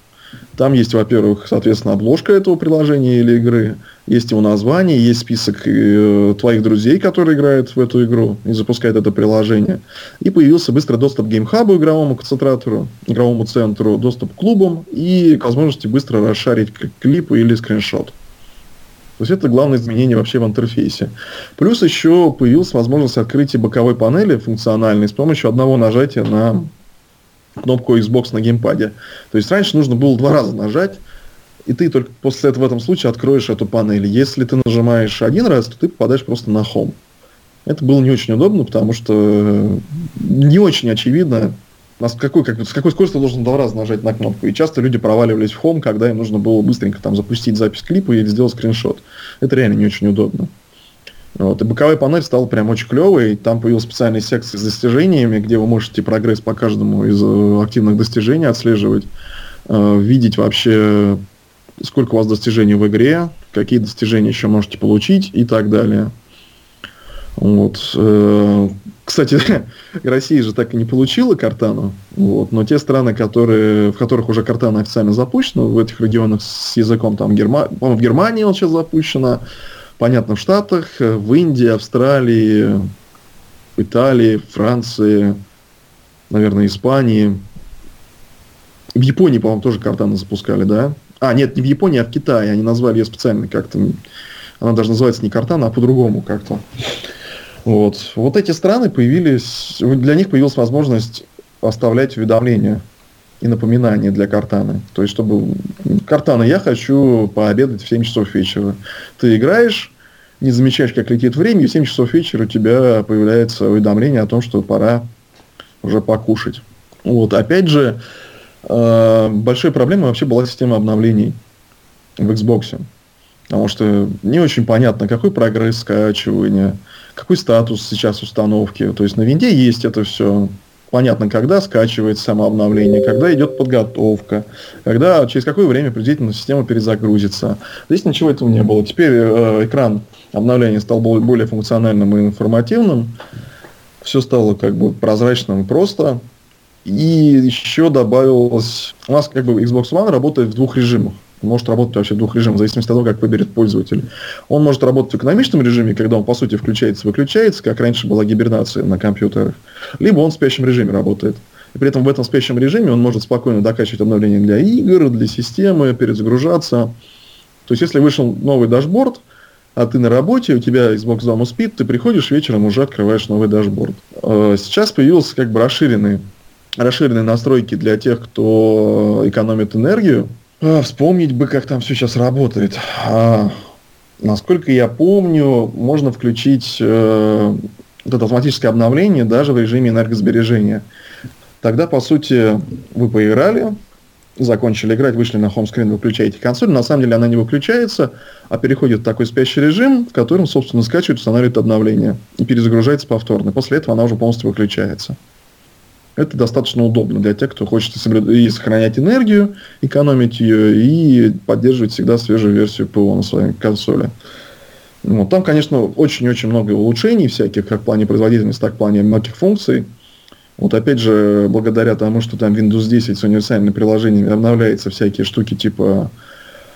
Там есть, во-первых, соответственно, обложка этого приложения или игры, есть его название, есть список э, твоих друзей, которые играют в эту игру и запускают это приложение. И появился быстрый доступ к геймхабу, игровому концентратору, игровому центру, доступ к клубам и к возможности быстро расшарить клипы или скриншот. То есть это главное изменение вообще в интерфейсе. Плюс еще появилась возможность открытия боковой панели функциональной с помощью одного нажатия на кнопку Xbox на геймпаде. То есть раньше нужно было два раза нажать, и ты только после этого в этом случае откроешь эту панель. Если ты нажимаешь один раз, то ты попадаешь просто на Home. Это было не очень удобно, потому что не очень очевидно, с какой, как, с какой скоростью должен два раза нажать на кнопку. И часто люди проваливались в Home, когда им нужно было быстренько там запустить запись клипа или сделать скриншот. Это реально не очень удобно. Вот. И боковая панель стала прям очень клевой. Там появилась специальная секция с достижениями, где вы можете прогресс по каждому из э, активных достижений отслеживать, э, видеть вообще, сколько у вас достижений в игре, какие достижения еще можете получить и так далее. Вот. Э, кстати, <laughs> Россия же так и не получила картану, вот, но те страны, которые, в которых уже картана официально запущена, в этих регионах с языком, там, Герма... в Германии он сейчас запущена, понятно, в Штатах, в Индии, Австралии, Италии, Франции, наверное, Испании. В Японии, по-моему, тоже картаны запускали, да? А, нет, не в Японии, а в Китае. Они назвали ее специально как-то. Она даже называется не картана, а по-другому как-то. Вот. вот эти страны появились, для них появилась возможность оставлять уведомления и напоминания для Картаны. То есть, чтобы... Картана, я хочу пообедать в 7 часов вечера. Ты играешь, не замечаешь, как летит время, и в 7 часов вечера у тебя появляется уведомление о том, что пора уже покушать. Вот. Опять же, э, большой проблемой вообще была система обновлений в Xbox. Потому что не очень понятно, какой прогресс скачивания, какой статус сейчас установки. То есть на винде есть это все. Понятно, когда скачивается само обновление, когда идет подготовка, когда через какое время предварительно система перезагрузится. Здесь ничего этого не было. Теперь э, экран обновления стал более функциональным и информативным. Все стало как бы прозрачным и просто. И еще добавилось... У нас как бы Xbox One работает в двух режимах. Может работать вообще в двух режимах, в зависимости от того, как выберет пользователь. Он может работать в экономичном режиме, когда он, по сути, включается-выключается, как раньше была гибернация на компьютерах. Либо он в спящем режиме работает. И при этом в этом спящем режиме он может спокойно докачивать обновления для игр, для системы, перезагружаться. То есть, если вышел новый дашборд, а ты на работе, у тебя Xbox дома спит, ты приходишь вечером, уже открываешь новый дашборд. Э, сейчас появился как бы расширенный, расширенные настройки для тех, кто экономит энергию. А, вспомнить бы, как там все сейчас работает. А, насколько я помню, можно включить э, это автоматическое обновление даже в режиме энергосбережения. Тогда, по сути, вы поиграли, закончили играть, вышли на хоум-скрин, выключаете консоль. На самом деле она не выключается, а переходит в такой спящий режим, в котором, собственно, скачивает, устанавливает обновление и перезагружается повторно. После этого она уже полностью выключается. Это достаточно удобно для тех, кто хочет и сохранять энергию, экономить ее и поддерживать всегда свежую версию ПО на своей консоли. Вот. Там, конечно, очень-очень много улучшений всяких, как в плане производительности, так и в плане многих функций. Вот опять же, благодаря тому, что там Windows 10 с универсальными приложениями обновляются всякие штуки типа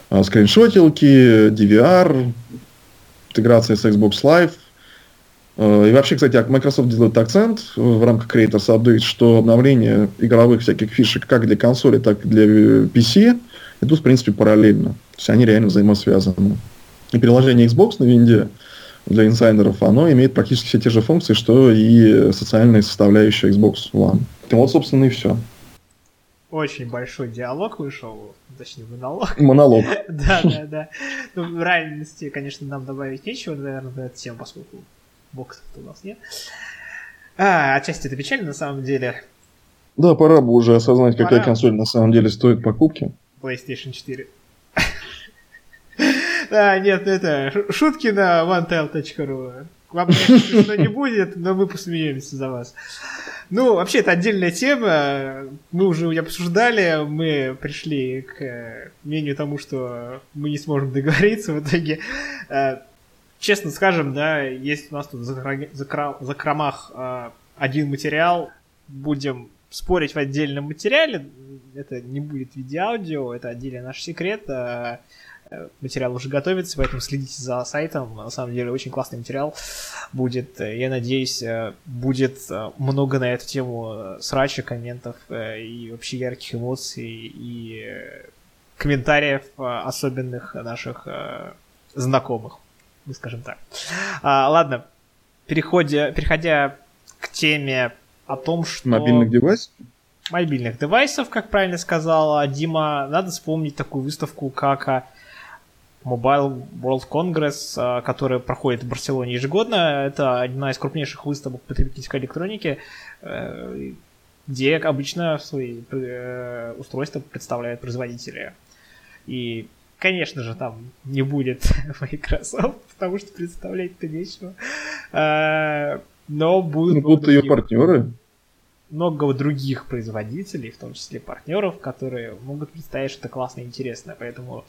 а, скриншотилки, DVR, интеграция с Xbox Live. А, и вообще, кстати, Microsoft делает акцент в рамках Creators Update, что обновление игровых всяких фишек как для консоли, так и для PC идут, в принципе, параллельно. То есть они реально взаимосвязаны. И приложение Xbox на винде для инсайдеров, оно имеет практически все те же функции, что и социальная составляющая Xbox One. И вот, собственно, и все. Очень большой диалог вышел, точнее, монолог. <laughs> Монолог. <laughs> да, да, да. Ну, в реальности, конечно, нам добавить нечего, наверное, на эту тему, поскольку боксов у нас нет. А, отчасти это печально, на самом деле. Да, пора бы уже осознать, пора. какая консоль на самом деле стоит покупки. PlayStation 4. <laughs> Да, нет, это шутки на onetail.ru. Вам, конечно, не будет, но мы посмеемся за вас. Ну, вообще, это отдельная тема. Мы уже ее обсуждали, мы пришли к мнению тому, что мы не сможем договориться в итоге. Э, честно скажем, да, есть у нас тут в закромах э, один материал, будем спорить в отдельном материале, это не будет в виде аудио, это отдельный наш секрет, э, материал уже готовится, поэтому следите за сайтом. На самом деле очень классный материал будет. Я надеюсь, э, будет э, много на эту тему э, срача, комментов и вообще ярких эмоций и комментариев особенных наших знакомых, мы скажем так. А, ладно, переходя, переходя к теме о том, что... Мобильных девайсов? Мобильных девайсов, как правильно сказала Дима, надо вспомнить такую выставку, как Mobile World Congress, а, который проходит в Барселоне ежегодно. Это одна из крупнейших выставок потребительской электроники, э, где обычно свои э, устройства представляют производители. И, конечно же, там не будет <laughs> Microsoft, потому что представлять-то нечего. Э, но будут... Ну, будут ее партнеры. Много других производителей, в том числе партнеров, которые могут представить что-то классное и интересное. Поэтому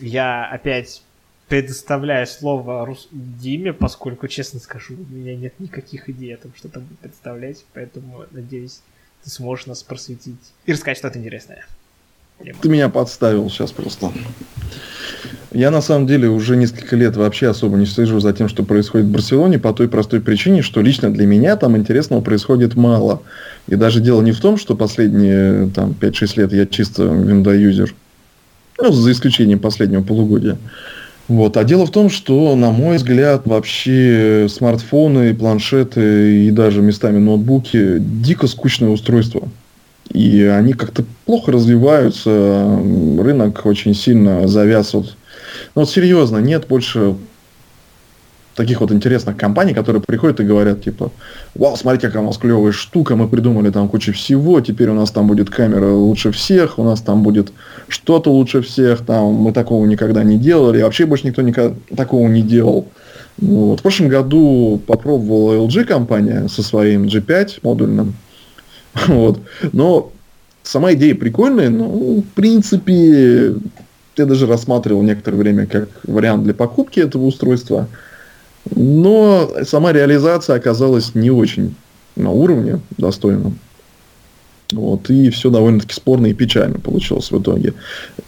я опять предоставляю слово Рус... Диме, поскольку, честно скажу, у меня нет никаких идей о том, что там представлять, поэтому, надеюсь, ты сможешь нас просветить и рассказать что-то интересное. Ты меня подставил сейчас просто. Я на самом деле уже несколько лет вообще особо не слежу за тем, что происходит в Барселоне, по той простой причине, что лично для меня там интересного происходит мало. И даже дело не в том, что последние там, 5-6 лет я чисто виндо-юзер, ну, за исключением последнего полугодия. Вот. А дело в том, что, на мой взгляд, вообще смартфоны, планшеты и даже местами ноутбуки дико скучное устройство. И они как-то плохо развиваются, рынок очень сильно завяз. Вот. Ну вот серьезно, нет больше таких вот интересных компаний, которые приходят и говорят, типа, вау, смотрите, какая у нас клевая штука, мы придумали там кучу всего, теперь у нас там будет камера лучше всех, у нас там будет что-то лучше всех, там мы такого никогда не делали, вообще больше никто никогда такого не делал. Вот. В прошлом году попробовала LG компания со своим G5 модульным, <laughs> вот. но сама идея прикольная, но в принципе я даже рассматривал некоторое время как вариант для покупки этого устройства. Но сама реализация оказалась не очень на уровне достойном. Вот, и все довольно-таки спорно и печально получилось в итоге.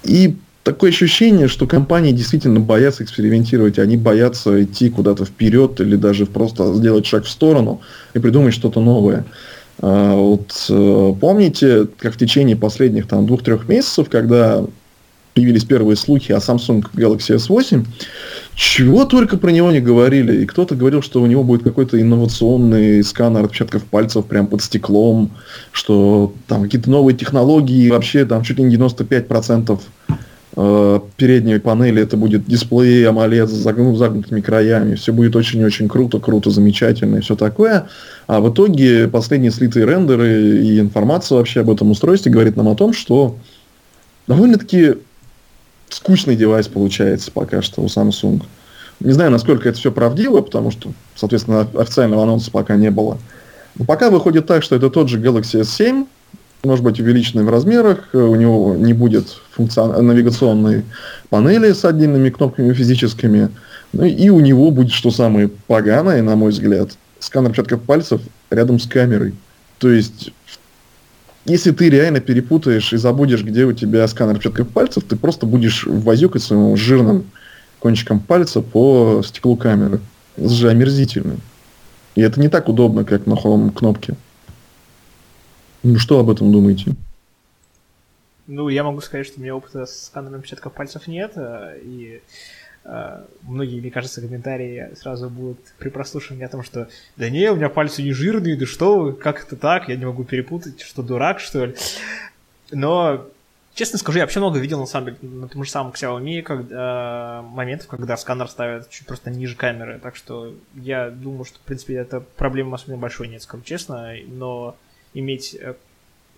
И такое ощущение, что компании действительно боятся экспериментировать, они боятся идти куда-то вперед или даже просто сделать шаг в сторону и придумать что-то новое. А, вот э, помните, как в течение последних там двух-трех месяцев, когда появились первые слухи о Samsung Galaxy S8, чего только про него не говорили. И кто-то говорил, что у него будет какой-то инновационный сканер отпечатков пальцев прямо под стеклом, что там какие-то новые технологии, вообще там чуть ли не 95% э, передней панели это будет дисплей AMOLED с загнутыми краями. Все будет очень-очень круто, круто, замечательно и все такое. А в итоге последние слитые рендеры и информация вообще об этом устройстве говорит нам о том, что довольно-таки скучный девайс получается пока что у Samsung. Не знаю, насколько это все правдиво, потому что, соответственно, официального анонса пока не было. Но пока выходит так, что это тот же Galaxy S7, может быть увеличенный в размерах, у него не будет функцион... навигационной панели с отдельными кнопками физическими, ну и у него будет, что самое поганое, на мой взгляд, сканер отпечатков пальцев рядом с камерой. То есть если ты реально перепутаешь и забудешь, где у тебя сканер отпечатков пальцев, ты просто будешь возюкать своим жирным кончиком пальца по стеклу камеры. Это же омерзительно. И это не так удобно, как на Home кнопке. Ну, что об этом думаете? Ну, я могу сказать, что у меня опыта с сканером отпечатков пальцев нет, э, и Uh, многие, мне кажется, комментарии сразу будут при прослушивании о том, что да не, у меня пальцы не жирные, да что вы, как это так, я не могу перепутать, что дурак, что ли. Но, честно скажу, я вообще много видел, на самом деле, на том же самом Xiaomi, когда, моментов, когда сканер ставят чуть просто ниже камеры, так что я думаю, что, в принципе, это проблема особенно большой нет, скажу честно, но иметь э,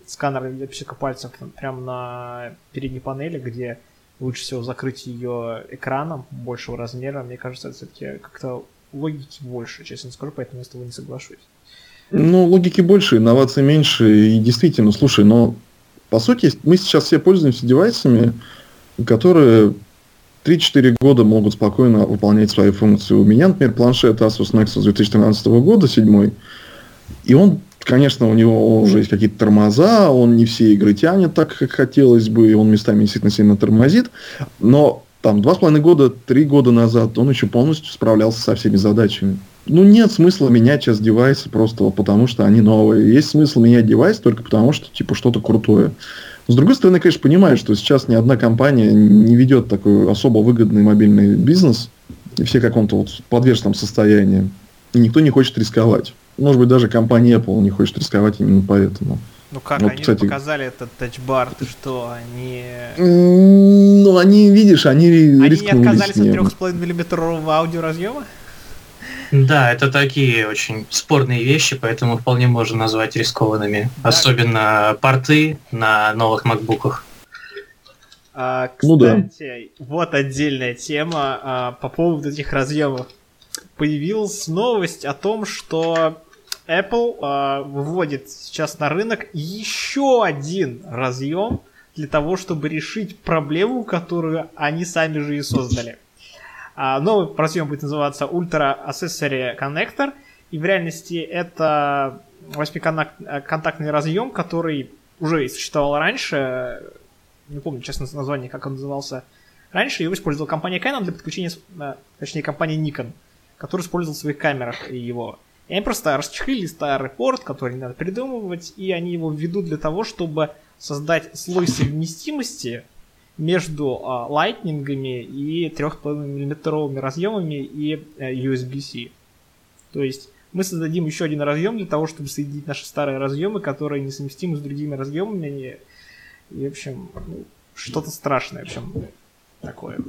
сканер отпечатка пальцев прямо на передней панели, где лучше всего закрыть ее экраном большего размера. Мне кажется, это все-таки как-то логики больше, честно скажу, поэтому я с тобой не соглашусь. Ну, логики больше, инноваций меньше. И действительно, слушай, но по сути мы сейчас все пользуемся девайсами, которые 3-4 года могут спокойно выполнять свои функции. У меня, например, планшет Asus Nexus 2013 года, седьмой, и он Конечно, у него уже есть какие-то тормоза, он не все игры тянет так, как хотелось бы, и он местами действительно сильно тормозит, но там два с половиной года, три года назад он еще полностью справлялся со всеми задачами. Ну, нет смысла менять сейчас девайсы просто вот потому, что они новые. Есть смысл менять девайс только потому, что типа что-то крутое. С другой стороны, конечно, понимаю, что сейчас ни одна компания не ведет такой особо выгодный мобильный бизнес, и все в каком-то вот подвешенном состоянии, и никто не хочет рисковать. Может быть, даже компания Apple не хочет рисковать именно поэтому. Ну как, вот, они кстати... показали этот тачбар, ты что, они... Ну, они, видишь, они Они не отказались от 3,5 миллиметрового аудиоразъема? Да, это такие очень спорные вещи, поэтому вполне можно назвать рискованными. Да. Особенно порты на новых макбуках. А, кстати, ну, да. вот отдельная тема а, по поводу этих разъемов. Появилась новость о том, что Apple э, выводит сейчас на рынок еще один разъем для того, чтобы решить проблему, которую они сами же и создали. А, новый разъем будет называться Ultra Accessory Connector. И в реальности это восьмиконтактный разъем, который уже существовал раньше. Не помню, честно, название, как он назывался раньше. Его использовала компания Canon для подключения, э, точнее, компания Nikon, которая использовала в своих камерах его. И они просто расчехлили старый порт, который не надо придумывать, и они его введут для того, чтобы создать слой совместимости между а, лайтнингами и 3,5 миллиметровыми разъемами и а, э, USB-C. То есть мы создадим еще один разъем для того, чтобы соединить наши старые разъемы, которые несовместимы с другими разъемами. И, и в общем, ну, что-то страшное, в общем, такое.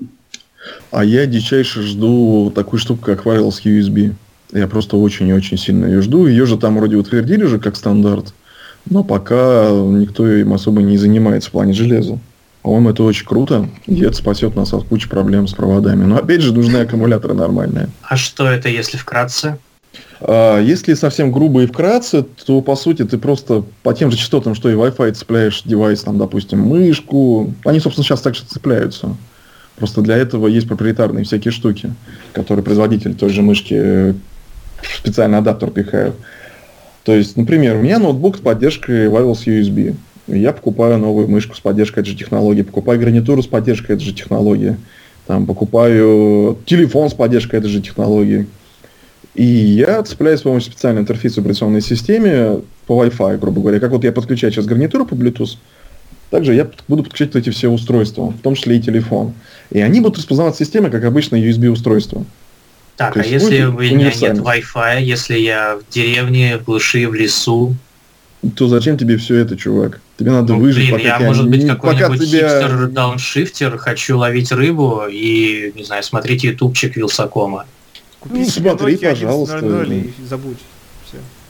А я дичайше жду такую штуку, как Wireless USB. Я просто очень и очень сильно ее жду. Ее же там вроде утвердили же как стандарт, но пока никто им особо не занимается в плане железа. По-моему, это очень круто, и это спасет нас от кучи проблем с проводами. Но опять же, нужны аккумуляторы нормальные. А что это, если вкратце? А, если совсем грубо и вкратце, то по сути ты просто по тем же частотам, что и Wi-Fi, цепляешь девайс, там, допустим, мышку. Они, собственно, сейчас также цепляются. Просто для этого есть проприетарные всякие штуки, которые производитель той же мышки специальный адаптер пихают. То есть, например, у меня ноутбук с поддержкой wireless USB. Я покупаю новую мышку с поддержкой этой же технологии, покупаю гарнитуру с поддержкой этой же технологии, там, покупаю телефон с поддержкой этой же технологии. И я цепляюсь с помощью специального интерфейса операционной системе по Wi-Fi, грубо говоря. Как вот я подключаю сейчас гарнитуру по Bluetooth, также я буду подключать эти все устройства, в том числе и телефон. И они будут распознавать системы, как обычно USB-устройства. Так, То а если у меня нет Wi-Fi, если я в деревне, в глуши, в лесу? То зачем тебе все это, чувак? Тебе надо ну, выжить, блин, пока я, может быть, какой-нибудь тебя... хипстер-дауншифтер, хочу ловить рыбу и, не знаю, смотреть ютубчик Вилсакома. Купи ну, смотри, пожалуйста. И забудь.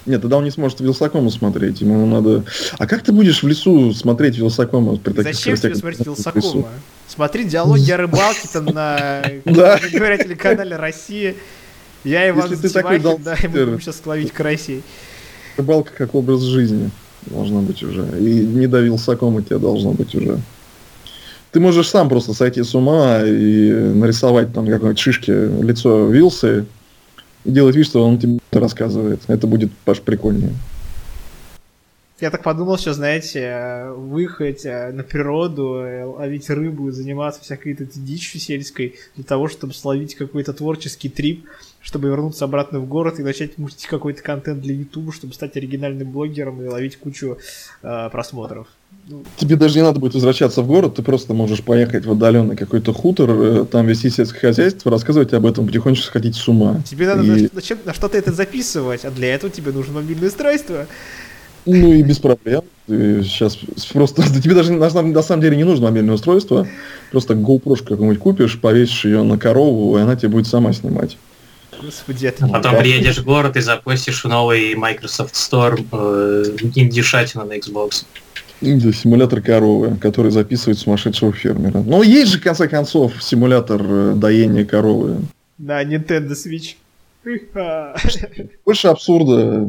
Нет, тогда он не сможет Вилсакома смотреть. Ему надо... А как ты будешь в лесу смотреть Вилсакома? При таких Зачем тебе смотреть Вилсакома? Смотри диалоги о рыбалке там на, <laughs> говоря, телеканале Россия. Я Иван Если ты такой да, и будем сейчас ловить карасей. Рыбалка как образ жизни должна быть уже. И не до Вилсакома тебе должно быть уже. Ты можешь сам просто сойти с ума и нарисовать там какой-нибудь шишки лицо Вилсы и делать вид, что он тебе рассказывает. Это будет, Паш, прикольнее. Я так подумал, что, знаете, выехать э, на природу, э, ловить рыбу, заниматься всякой этой дичью сельской для того, чтобы словить какой-то творческий трип, чтобы вернуться обратно в город и начать мутить какой-то контент для YouTube, чтобы стать оригинальным блогером и ловить кучу э, просмотров. Тебе даже не надо будет возвращаться в город, ты просто можешь поехать в отдаленный какой-то хутор, э, там вести сельское хозяйство, рассказывать об этом, потихонечку сходить с ума. Тебе надо и... на, на, на что-то это записывать, а для этого тебе нужно мобильное устройство. Ну и без проблем. Ты сейчас просто тебе даже на, на самом деле не нужно мобильное устройство. Просто GoPro какую-нибудь купишь, повесишь ее на корову, и она тебе будет сама снимать. Господи, это а потом приедешь в город и запустишь новый Microsoft Store э, индишатина на Xbox. Да, симулятор коровы, который записывает сумасшедшего фермера. Но есть же, в конце концов, симулятор э, доения коровы. На Nintendo Switch. Больше абсурда.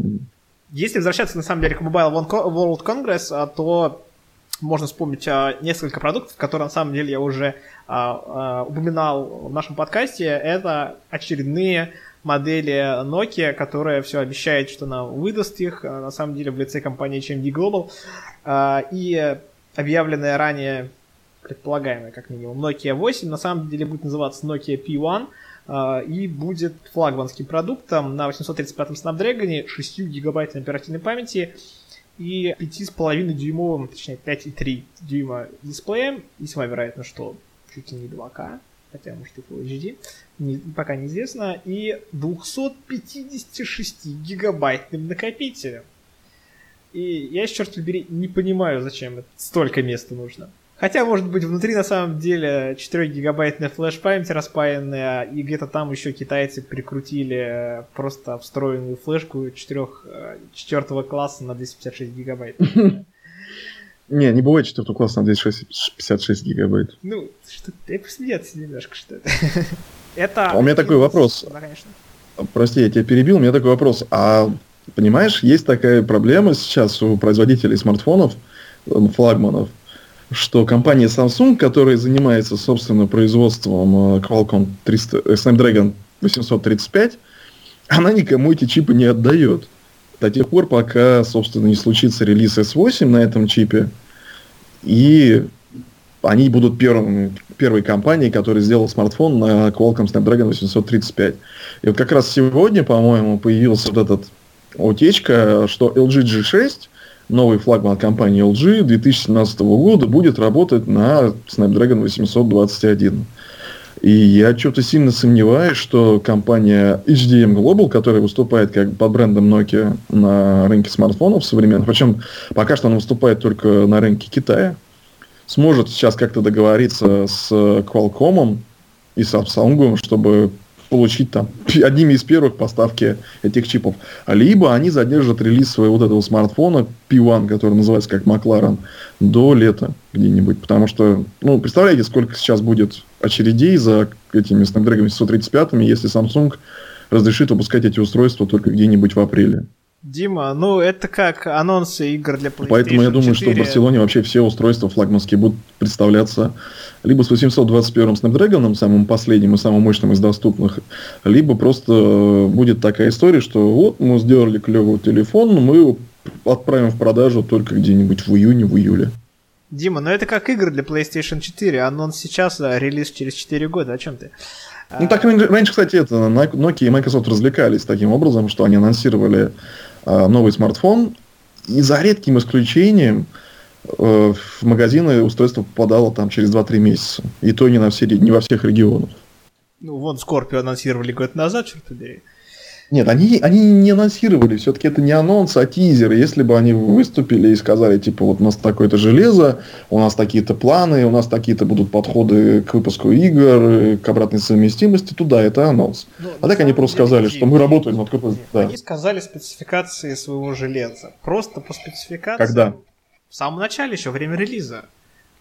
Если возвращаться, на самом деле, к Mobile World Congress, а, то можно вспомнить а, несколько продуктов, которые, на самом деле, я уже а, упоминал в нашем подкасте. Это очередные модели Nokia, которая все обещает, что она выдаст их, на самом деле в лице компании HMD Global. А, и объявленная ранее, предполагаемая как минимум, Nokia 8, на самом деле будет называться Nokia P1 а, и будет флагманским продуктом на 835-м Snapdragon, 6 гигабайтами оперативной памяти и 5,5 дюймовым, точнее 5,3 дюйма дисплеем, весьма вероятно, что чуть ли не 2К, хотя может и Full HD, не, пока неизвестно, и 256 гигабайтным накопителем. И я, черт побери, не понимаю, зачем столько места нужно. Хотя, может быть, внутри на самом деле 4-гигабайтная флеш-память распаянная, и где-то там еще китайцы прикрутили просто встроенную флешку 4, 4 э, класса на 256 гигабайт. <laughs> Не, не бывает 4 класса на 256 гигабайт. Ну, что ты посмеяться немножко, что это. <laughs> это... А у меня такой вопрос. Да, конечно. Прости, я тебя перебил, у меня такой вопрос. А Понимаешь, есть такая проблема сейчас у производителей смартфонов, флагманов, что компания Samsung, которая занимается, собственно, производством э, Qualcomm 300, э, Snapdragon 835, она никому эти чипы не отдает. До тех пор, пока, собственно, не случится релиз S8 на этом чипе, и они будут первыми, первой компанией, которая сделала смартфон на Qualcomm Snapdragon 835. И вот как раз сегодня, по-моему, появился вот этот утечка, что LG G6, новый флагман компании LG 2017 года, будет работать на Snapdragon 821. И я что-то сильно сомневаюсь, что компания HDM Global, которая выступает как под брендом Nokia на рынке смартфонов современных, причем пока что она выступает только на рынке Китая, сможет сейчас как-то договориться с Qualcomm и с Samsung, чтобы получить там <laughs> одними из первых поставки этих чипов. Либо они задержат релиз своего вот этого смартфона P1, который называется как Макларен, до лета где-нибудь. Потому что, ну, представляете, сколько сейчас будет очередей за этими Snapdragon 735, если Samsung разрешит выпускать эти устройства только где-нибудь в апреле. Дима, ну это как анонсы игр для PlayStation Поэтому я думаю, 4. что в Барселоне вообще все устройства флагманские будут представляться либо с 821 Snapdragon, самым последним и самым мощным из доступных, либо просто будет такая история, что вот мы сделали клевый телефон, мы отправим в продажу только где-нибудь в июне, в июле. Дима, ну это как игры для PlayStation 4. Анонс сейчас, а релиз через 4 года. О чем ты? Ну, так раньше, кстати, это Nokia и Microsoft развлекались таким образом, что они анонсировали э, новый смартфон, и за редким исключением э, в магазины устройство попадало там через 2-3 месяца. И то не, на все, не во всех регионах. Ну, вон Scorpio анонсировали год назад, черт побери. Нет, они, они не анонсировали, все-таки это не анонс, а тизер. Если бы они выступили и сказали, типа, вот у нас такое-то железо, у нас такие-то планы, у нас такие-то будут подходы к выпуску игр, к обратной совместимости, туда это анонс. Ну, а так они просто деле, сказали, что мы работаем над КП. Да. Они сказали спецификации своего железа. Просто по спецификации. Когда? В самом начале еще, время релиза.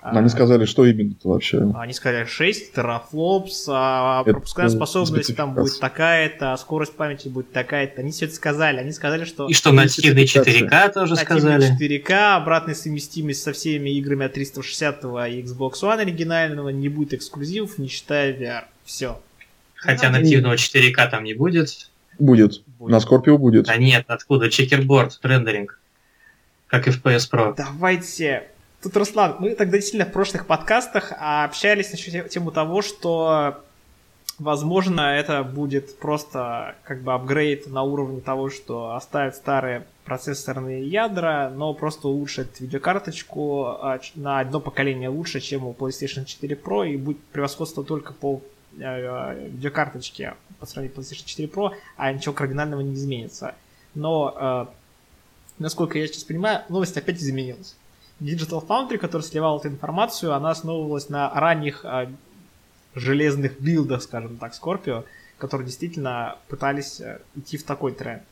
Они а, сказали, что именно вообще? Они сказали 6 терафлопс, а пропускная способность там будет такая-то, а скорость памяти будет такая-то. Они все это сказали. Они сказали, что... И что нативный 4К тоже сказали. 4К, обратная совместимость со всеми играми от 360 и Xbox One оригинального, не будет эксклюзивов, не считая VR. Все. Хотя нативного 4К там не будет. Будет. будет. На Scorpio будет. Да нет, откуда? Чекерборд, рендеринг. Как FPS Pro. Давайте Тут, Руслан, мы тогда действительно в прошлых подкастах общались на тему того, что возможно это будет просто как бы апгрейд на уровне того, что оставят старые процессорные ядра, но просто улучшат видеокарточку а, на одно поколение лучше, чем у PlayStation 4 Pro, и будет превосходство только по э, видеокарточке по сравнению с PlayStation 4 Pro, а ничего кардинального не изменится. Но, э, насколько я сейчас понимаю, новость опять изменилась. Digital Foundry, который сливал эту информацию, она основывалась на ранних а, железных билдах, скажем так, Scorpio, которые действительно пытались а, идти в такой тренд.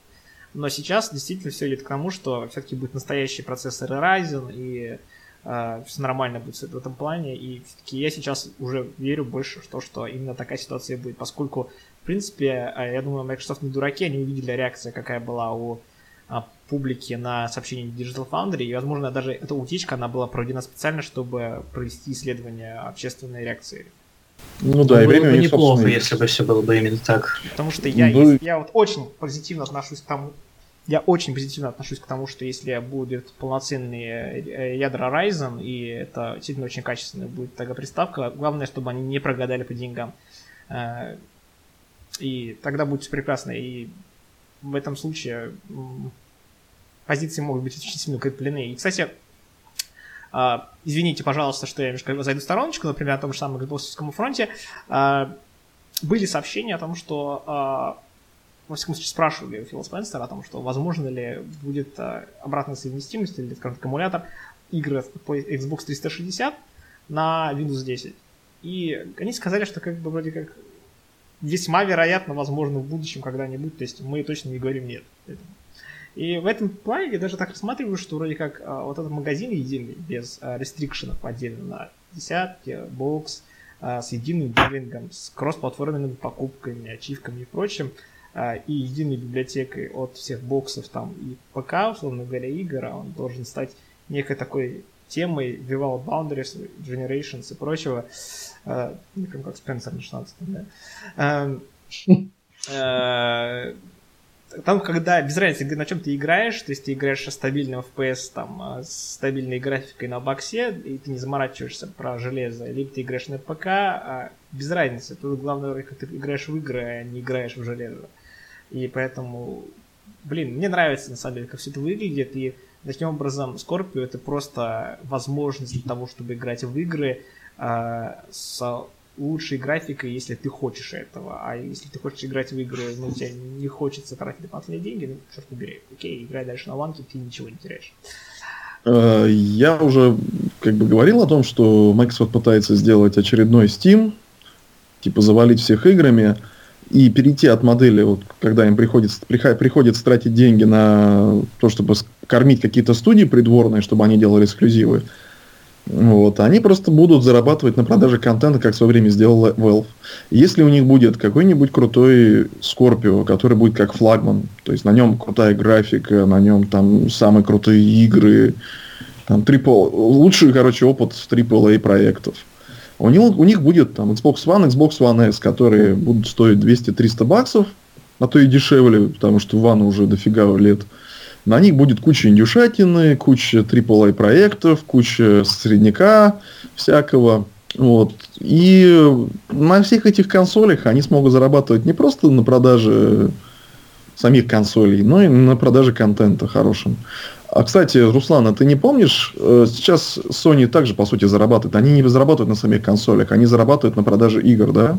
Но сейчас действительно все идет к тому, что все-таки будет настоящий процессор Ryzen, и э, а, все нормально будет в этом плане. И все-таки я сейчас уже верю больше в то, что именно такая ситуация будет, поскольку, в принципе, я думаю, Microsoft не дураки, они увидели реакцию, какая была у публики на сообщение Digital Foundry, и, возможно, даже эта утечка, она была проведена специально, чтобы провести исследование общественной реакции. Ну да, и время бы неплохо, собственно... если бы все было бы именно так. Потому что я, ну, если, я вот очень позитивно отношусь к тому, я очень позитивно отношусь к тому, что если будет полноценные э, ядра Ryzen, и это действительно очень качественная будет тогда приставка, главное, чтобы они не прогадали по деньгам. Э, и тогда будет все прекрасно. И в этом случае позиции могут быть очень сильно укреплены. И, кстати, Uh, извините, пожалуйста, что я немножко зайду в стороночку, например, о том же самом Xbox фронте. Uh, были сообщения о том, что, uh, во всяком случае, спрашивали Фила Спенсера о том, что возможно ли будет обратная совместимость или, скажем так, аккумулятор игры по Xbox 360 на Windows 10. И они сказали, что как бы вроде как весьма вероятно, возможно, в будущем когда-нибудь, то есть мы точно не говорим нет. И в этом плане я даже так рассматриваю, что вроде как а, вот этот магазин единый, без а, рестрикшенов отдельно на десятки, бокс, а, с единым биллингом, с кроссплатформенными покупками, ачивками и прочим, а, и единой библиотекой от всех боксов там и ПК, условно говоря, игр, а он должен стать некой такой темой Vival Boundaries, Generations и прочего, а, как Спенсер на 16 да. <laughs> А, там, когда без разницы, на чем ты играешь, то есть ты играешь стабильным FPS, там, а, с стабильной графикой на боксе, и ты не заморачиваешься про железо, либо ты играешь на ПК, а без разницы. Тут главное, как ты играешь в игры, а не играешь в железо. И поэтому, блин, мне нравится, на самом деле, как все это выглядит, и таким образом Scorpio это просто возможность для того, чтобы играть в игры э, с лучшей графикой, если ты хочешь этого. А если ты хочешь играть в игры, но ну, тебе не хочется тратить дополнительные деньги, ну, черт побери, окей, играй дальше на ланке, ты ничего не теряешь. Э, я уже как бы говорил о том, что Microsoft пытается сделать очередной Steam, типа завалить всех играми и перейти от модели, вот, когда им приходится, приходится тратить деньги на то, чтобы кормить какие-то студии придворные, чтобы они делали эксклюзивы, вот. Они просто будут зарабатывать на продаже контента, как в свое время сделал Valve. Если у них будет какой-нибудь крутой Scorpio, который будет как флагман, то есть на нем крутая графика, на нем там самые крутые игры, там трипл, лучший, короче, опыт AAA проектов. У, него, у них будет там Xbox One, Xbox One S, которые будут стоить 200-300 баксов, а то и дешевле, потому что One уже дофига лет. На них будет куча индюшатины, куча AAA проектов, куча средняка всякого. Вот. И на всех этих консолях они смогут зарабатывать не просто на продаже самих консолей, но и на продаже контента хорошим. А, кстати, Руслан, а ты не помнишь, э, сейчас Sony также, по сути, зарабатывает. Они не зарабатывают на самих консолях, они зарабатывают на продаже игр, да?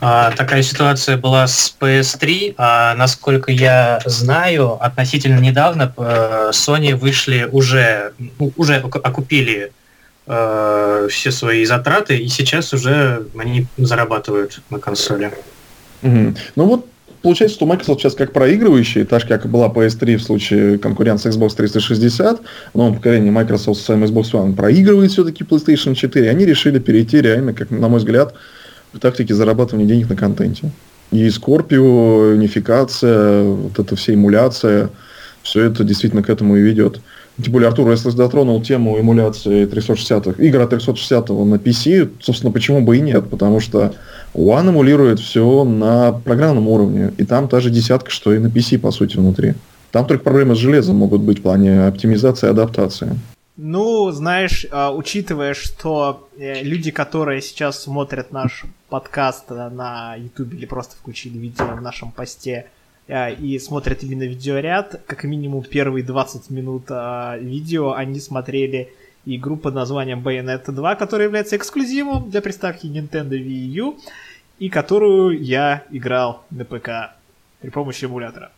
А, такая ситуация была с PS3. А, насколько я знаю, относительно недавно э, Sony вышли уже, ну, уже окупили э, все свои затраты, и сейчас уже они зарабатывают на консоли. Угу. Ну вот получается, что Microsoft сейчас как проигрывающий, так же, как была PS3 в случае конкуренции Xbox 360, в новом поколении Microsoft с своим Xbox One проигрывает все-таки PlayStation 4, они решили перейти реально, как на мой взгляд, к тактике зарабатывания денег на контенте. И Scorpio, унификация, вот эта вся эмуляция, все это действительно к этому и ведет. Тем более, Артур, если затронул тему эмуляции 360 игр от 360 на PC, собственно, почему бы и нет? Потому что One эмулирует все на программном уровне, и там та же десятка, что и на PC, по сути, внутри. Там только проблемы с железом могут быть в плане оптимизации и адаптации. Ну, знаешь, а, учитывая, что э, люди, которые сейчас смотрят наш подкаст на YouTube или просто включили видео в нашем посте, Э, и смотрят именно видеоряд, как минимум первые 20 минут а, видео они смотрели игру под названием Bayonetta 2, которая является эксклюзивом для приставки Nintendo Wii U, и которую я играл на ПК при помощи эмулятора.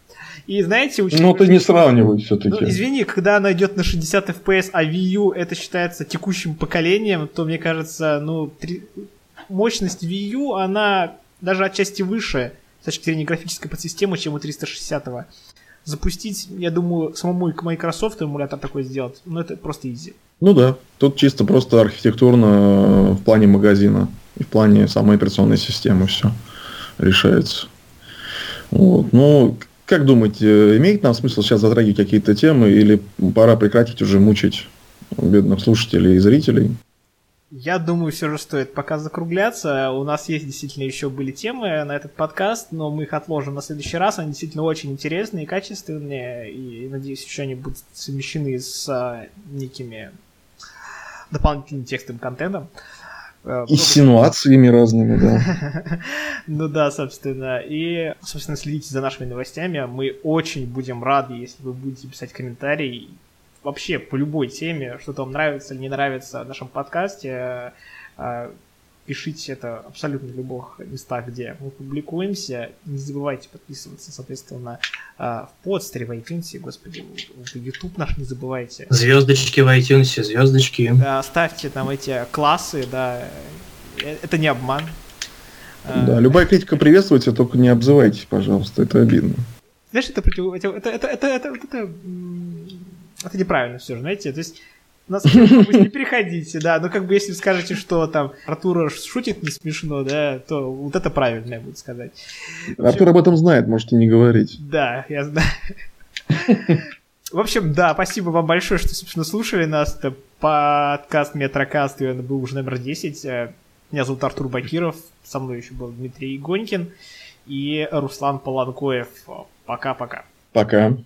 И знаете, учитывая... Ну, ты не сравнивай все-таки. Ну, извини, когда она идет на 60 FPS, а Wii U это считается текущим поколением, то, мне кажется, ну, три... мощность Wii U, она даже отчасти выше с точки зрения графической подсистемы, чем у 360-го. Запустить, я думаю, самому Microsoft эмулятор такой сделать, ну это просто изи. Ну да, тут чисто просто архитектурно э, в плане магазина и в плане самой операционной системы все решается. Вот. Ну, как думаете, имеет нам смысл сейчас затрагивать какие-то темы или пора прекратить уже мучить бедных слушателей и зрителей? Я думаю, все же стоит пока закругляться. У нас есть действительно еще были темы на этот подкаст, но мы их отложим на следующий раз. Они действительно очень интересные и качественные, и, надеюсь, еще они будут совмещены с а, некими дополнительным текстовым контентом. Э, Инсинуациями разными, да. <laughs> Ну да, собственно. И, собственно, следите за нашими новостями. Мы очень будем рады, если вы будете писать комментарии вообще по любой теме, что-то вам нравится или не нравится в нашем подкасте, э, пишите это абсолютно в любых местах, где мы публикуемся. Не забывайте подписываться, соответственно, э, в подстере, в iTunes, господи, в YouTube наш не забывайте. Звездочки в iTunes, звездочки. Да, ставьте там эти классы, да, э, это не обман. Да, любая критика приветствуется, только не обзывайтесь, пожалуйста, это обидно. Знаешь, это против... Это, это, это, это, это, это это неправильно все же, знаете, то есть нас не переходите, да, но как бы если скажете, что там Артур шутит не смешно, да, то вот это правильно будет сказать. Артур об этом знает, можете не говорить. Да, я знаю. В общем, да, спасибо вам большое, что, собственно, слушали нас. Это подкаст Метрокаст, и он был уже номер 10. Э, меня зовут Артур Бакиров, со мной еще был Дмитрий Гонькин и Руслан Поланкоев. Пока-пока. Пока. -пока. Пока.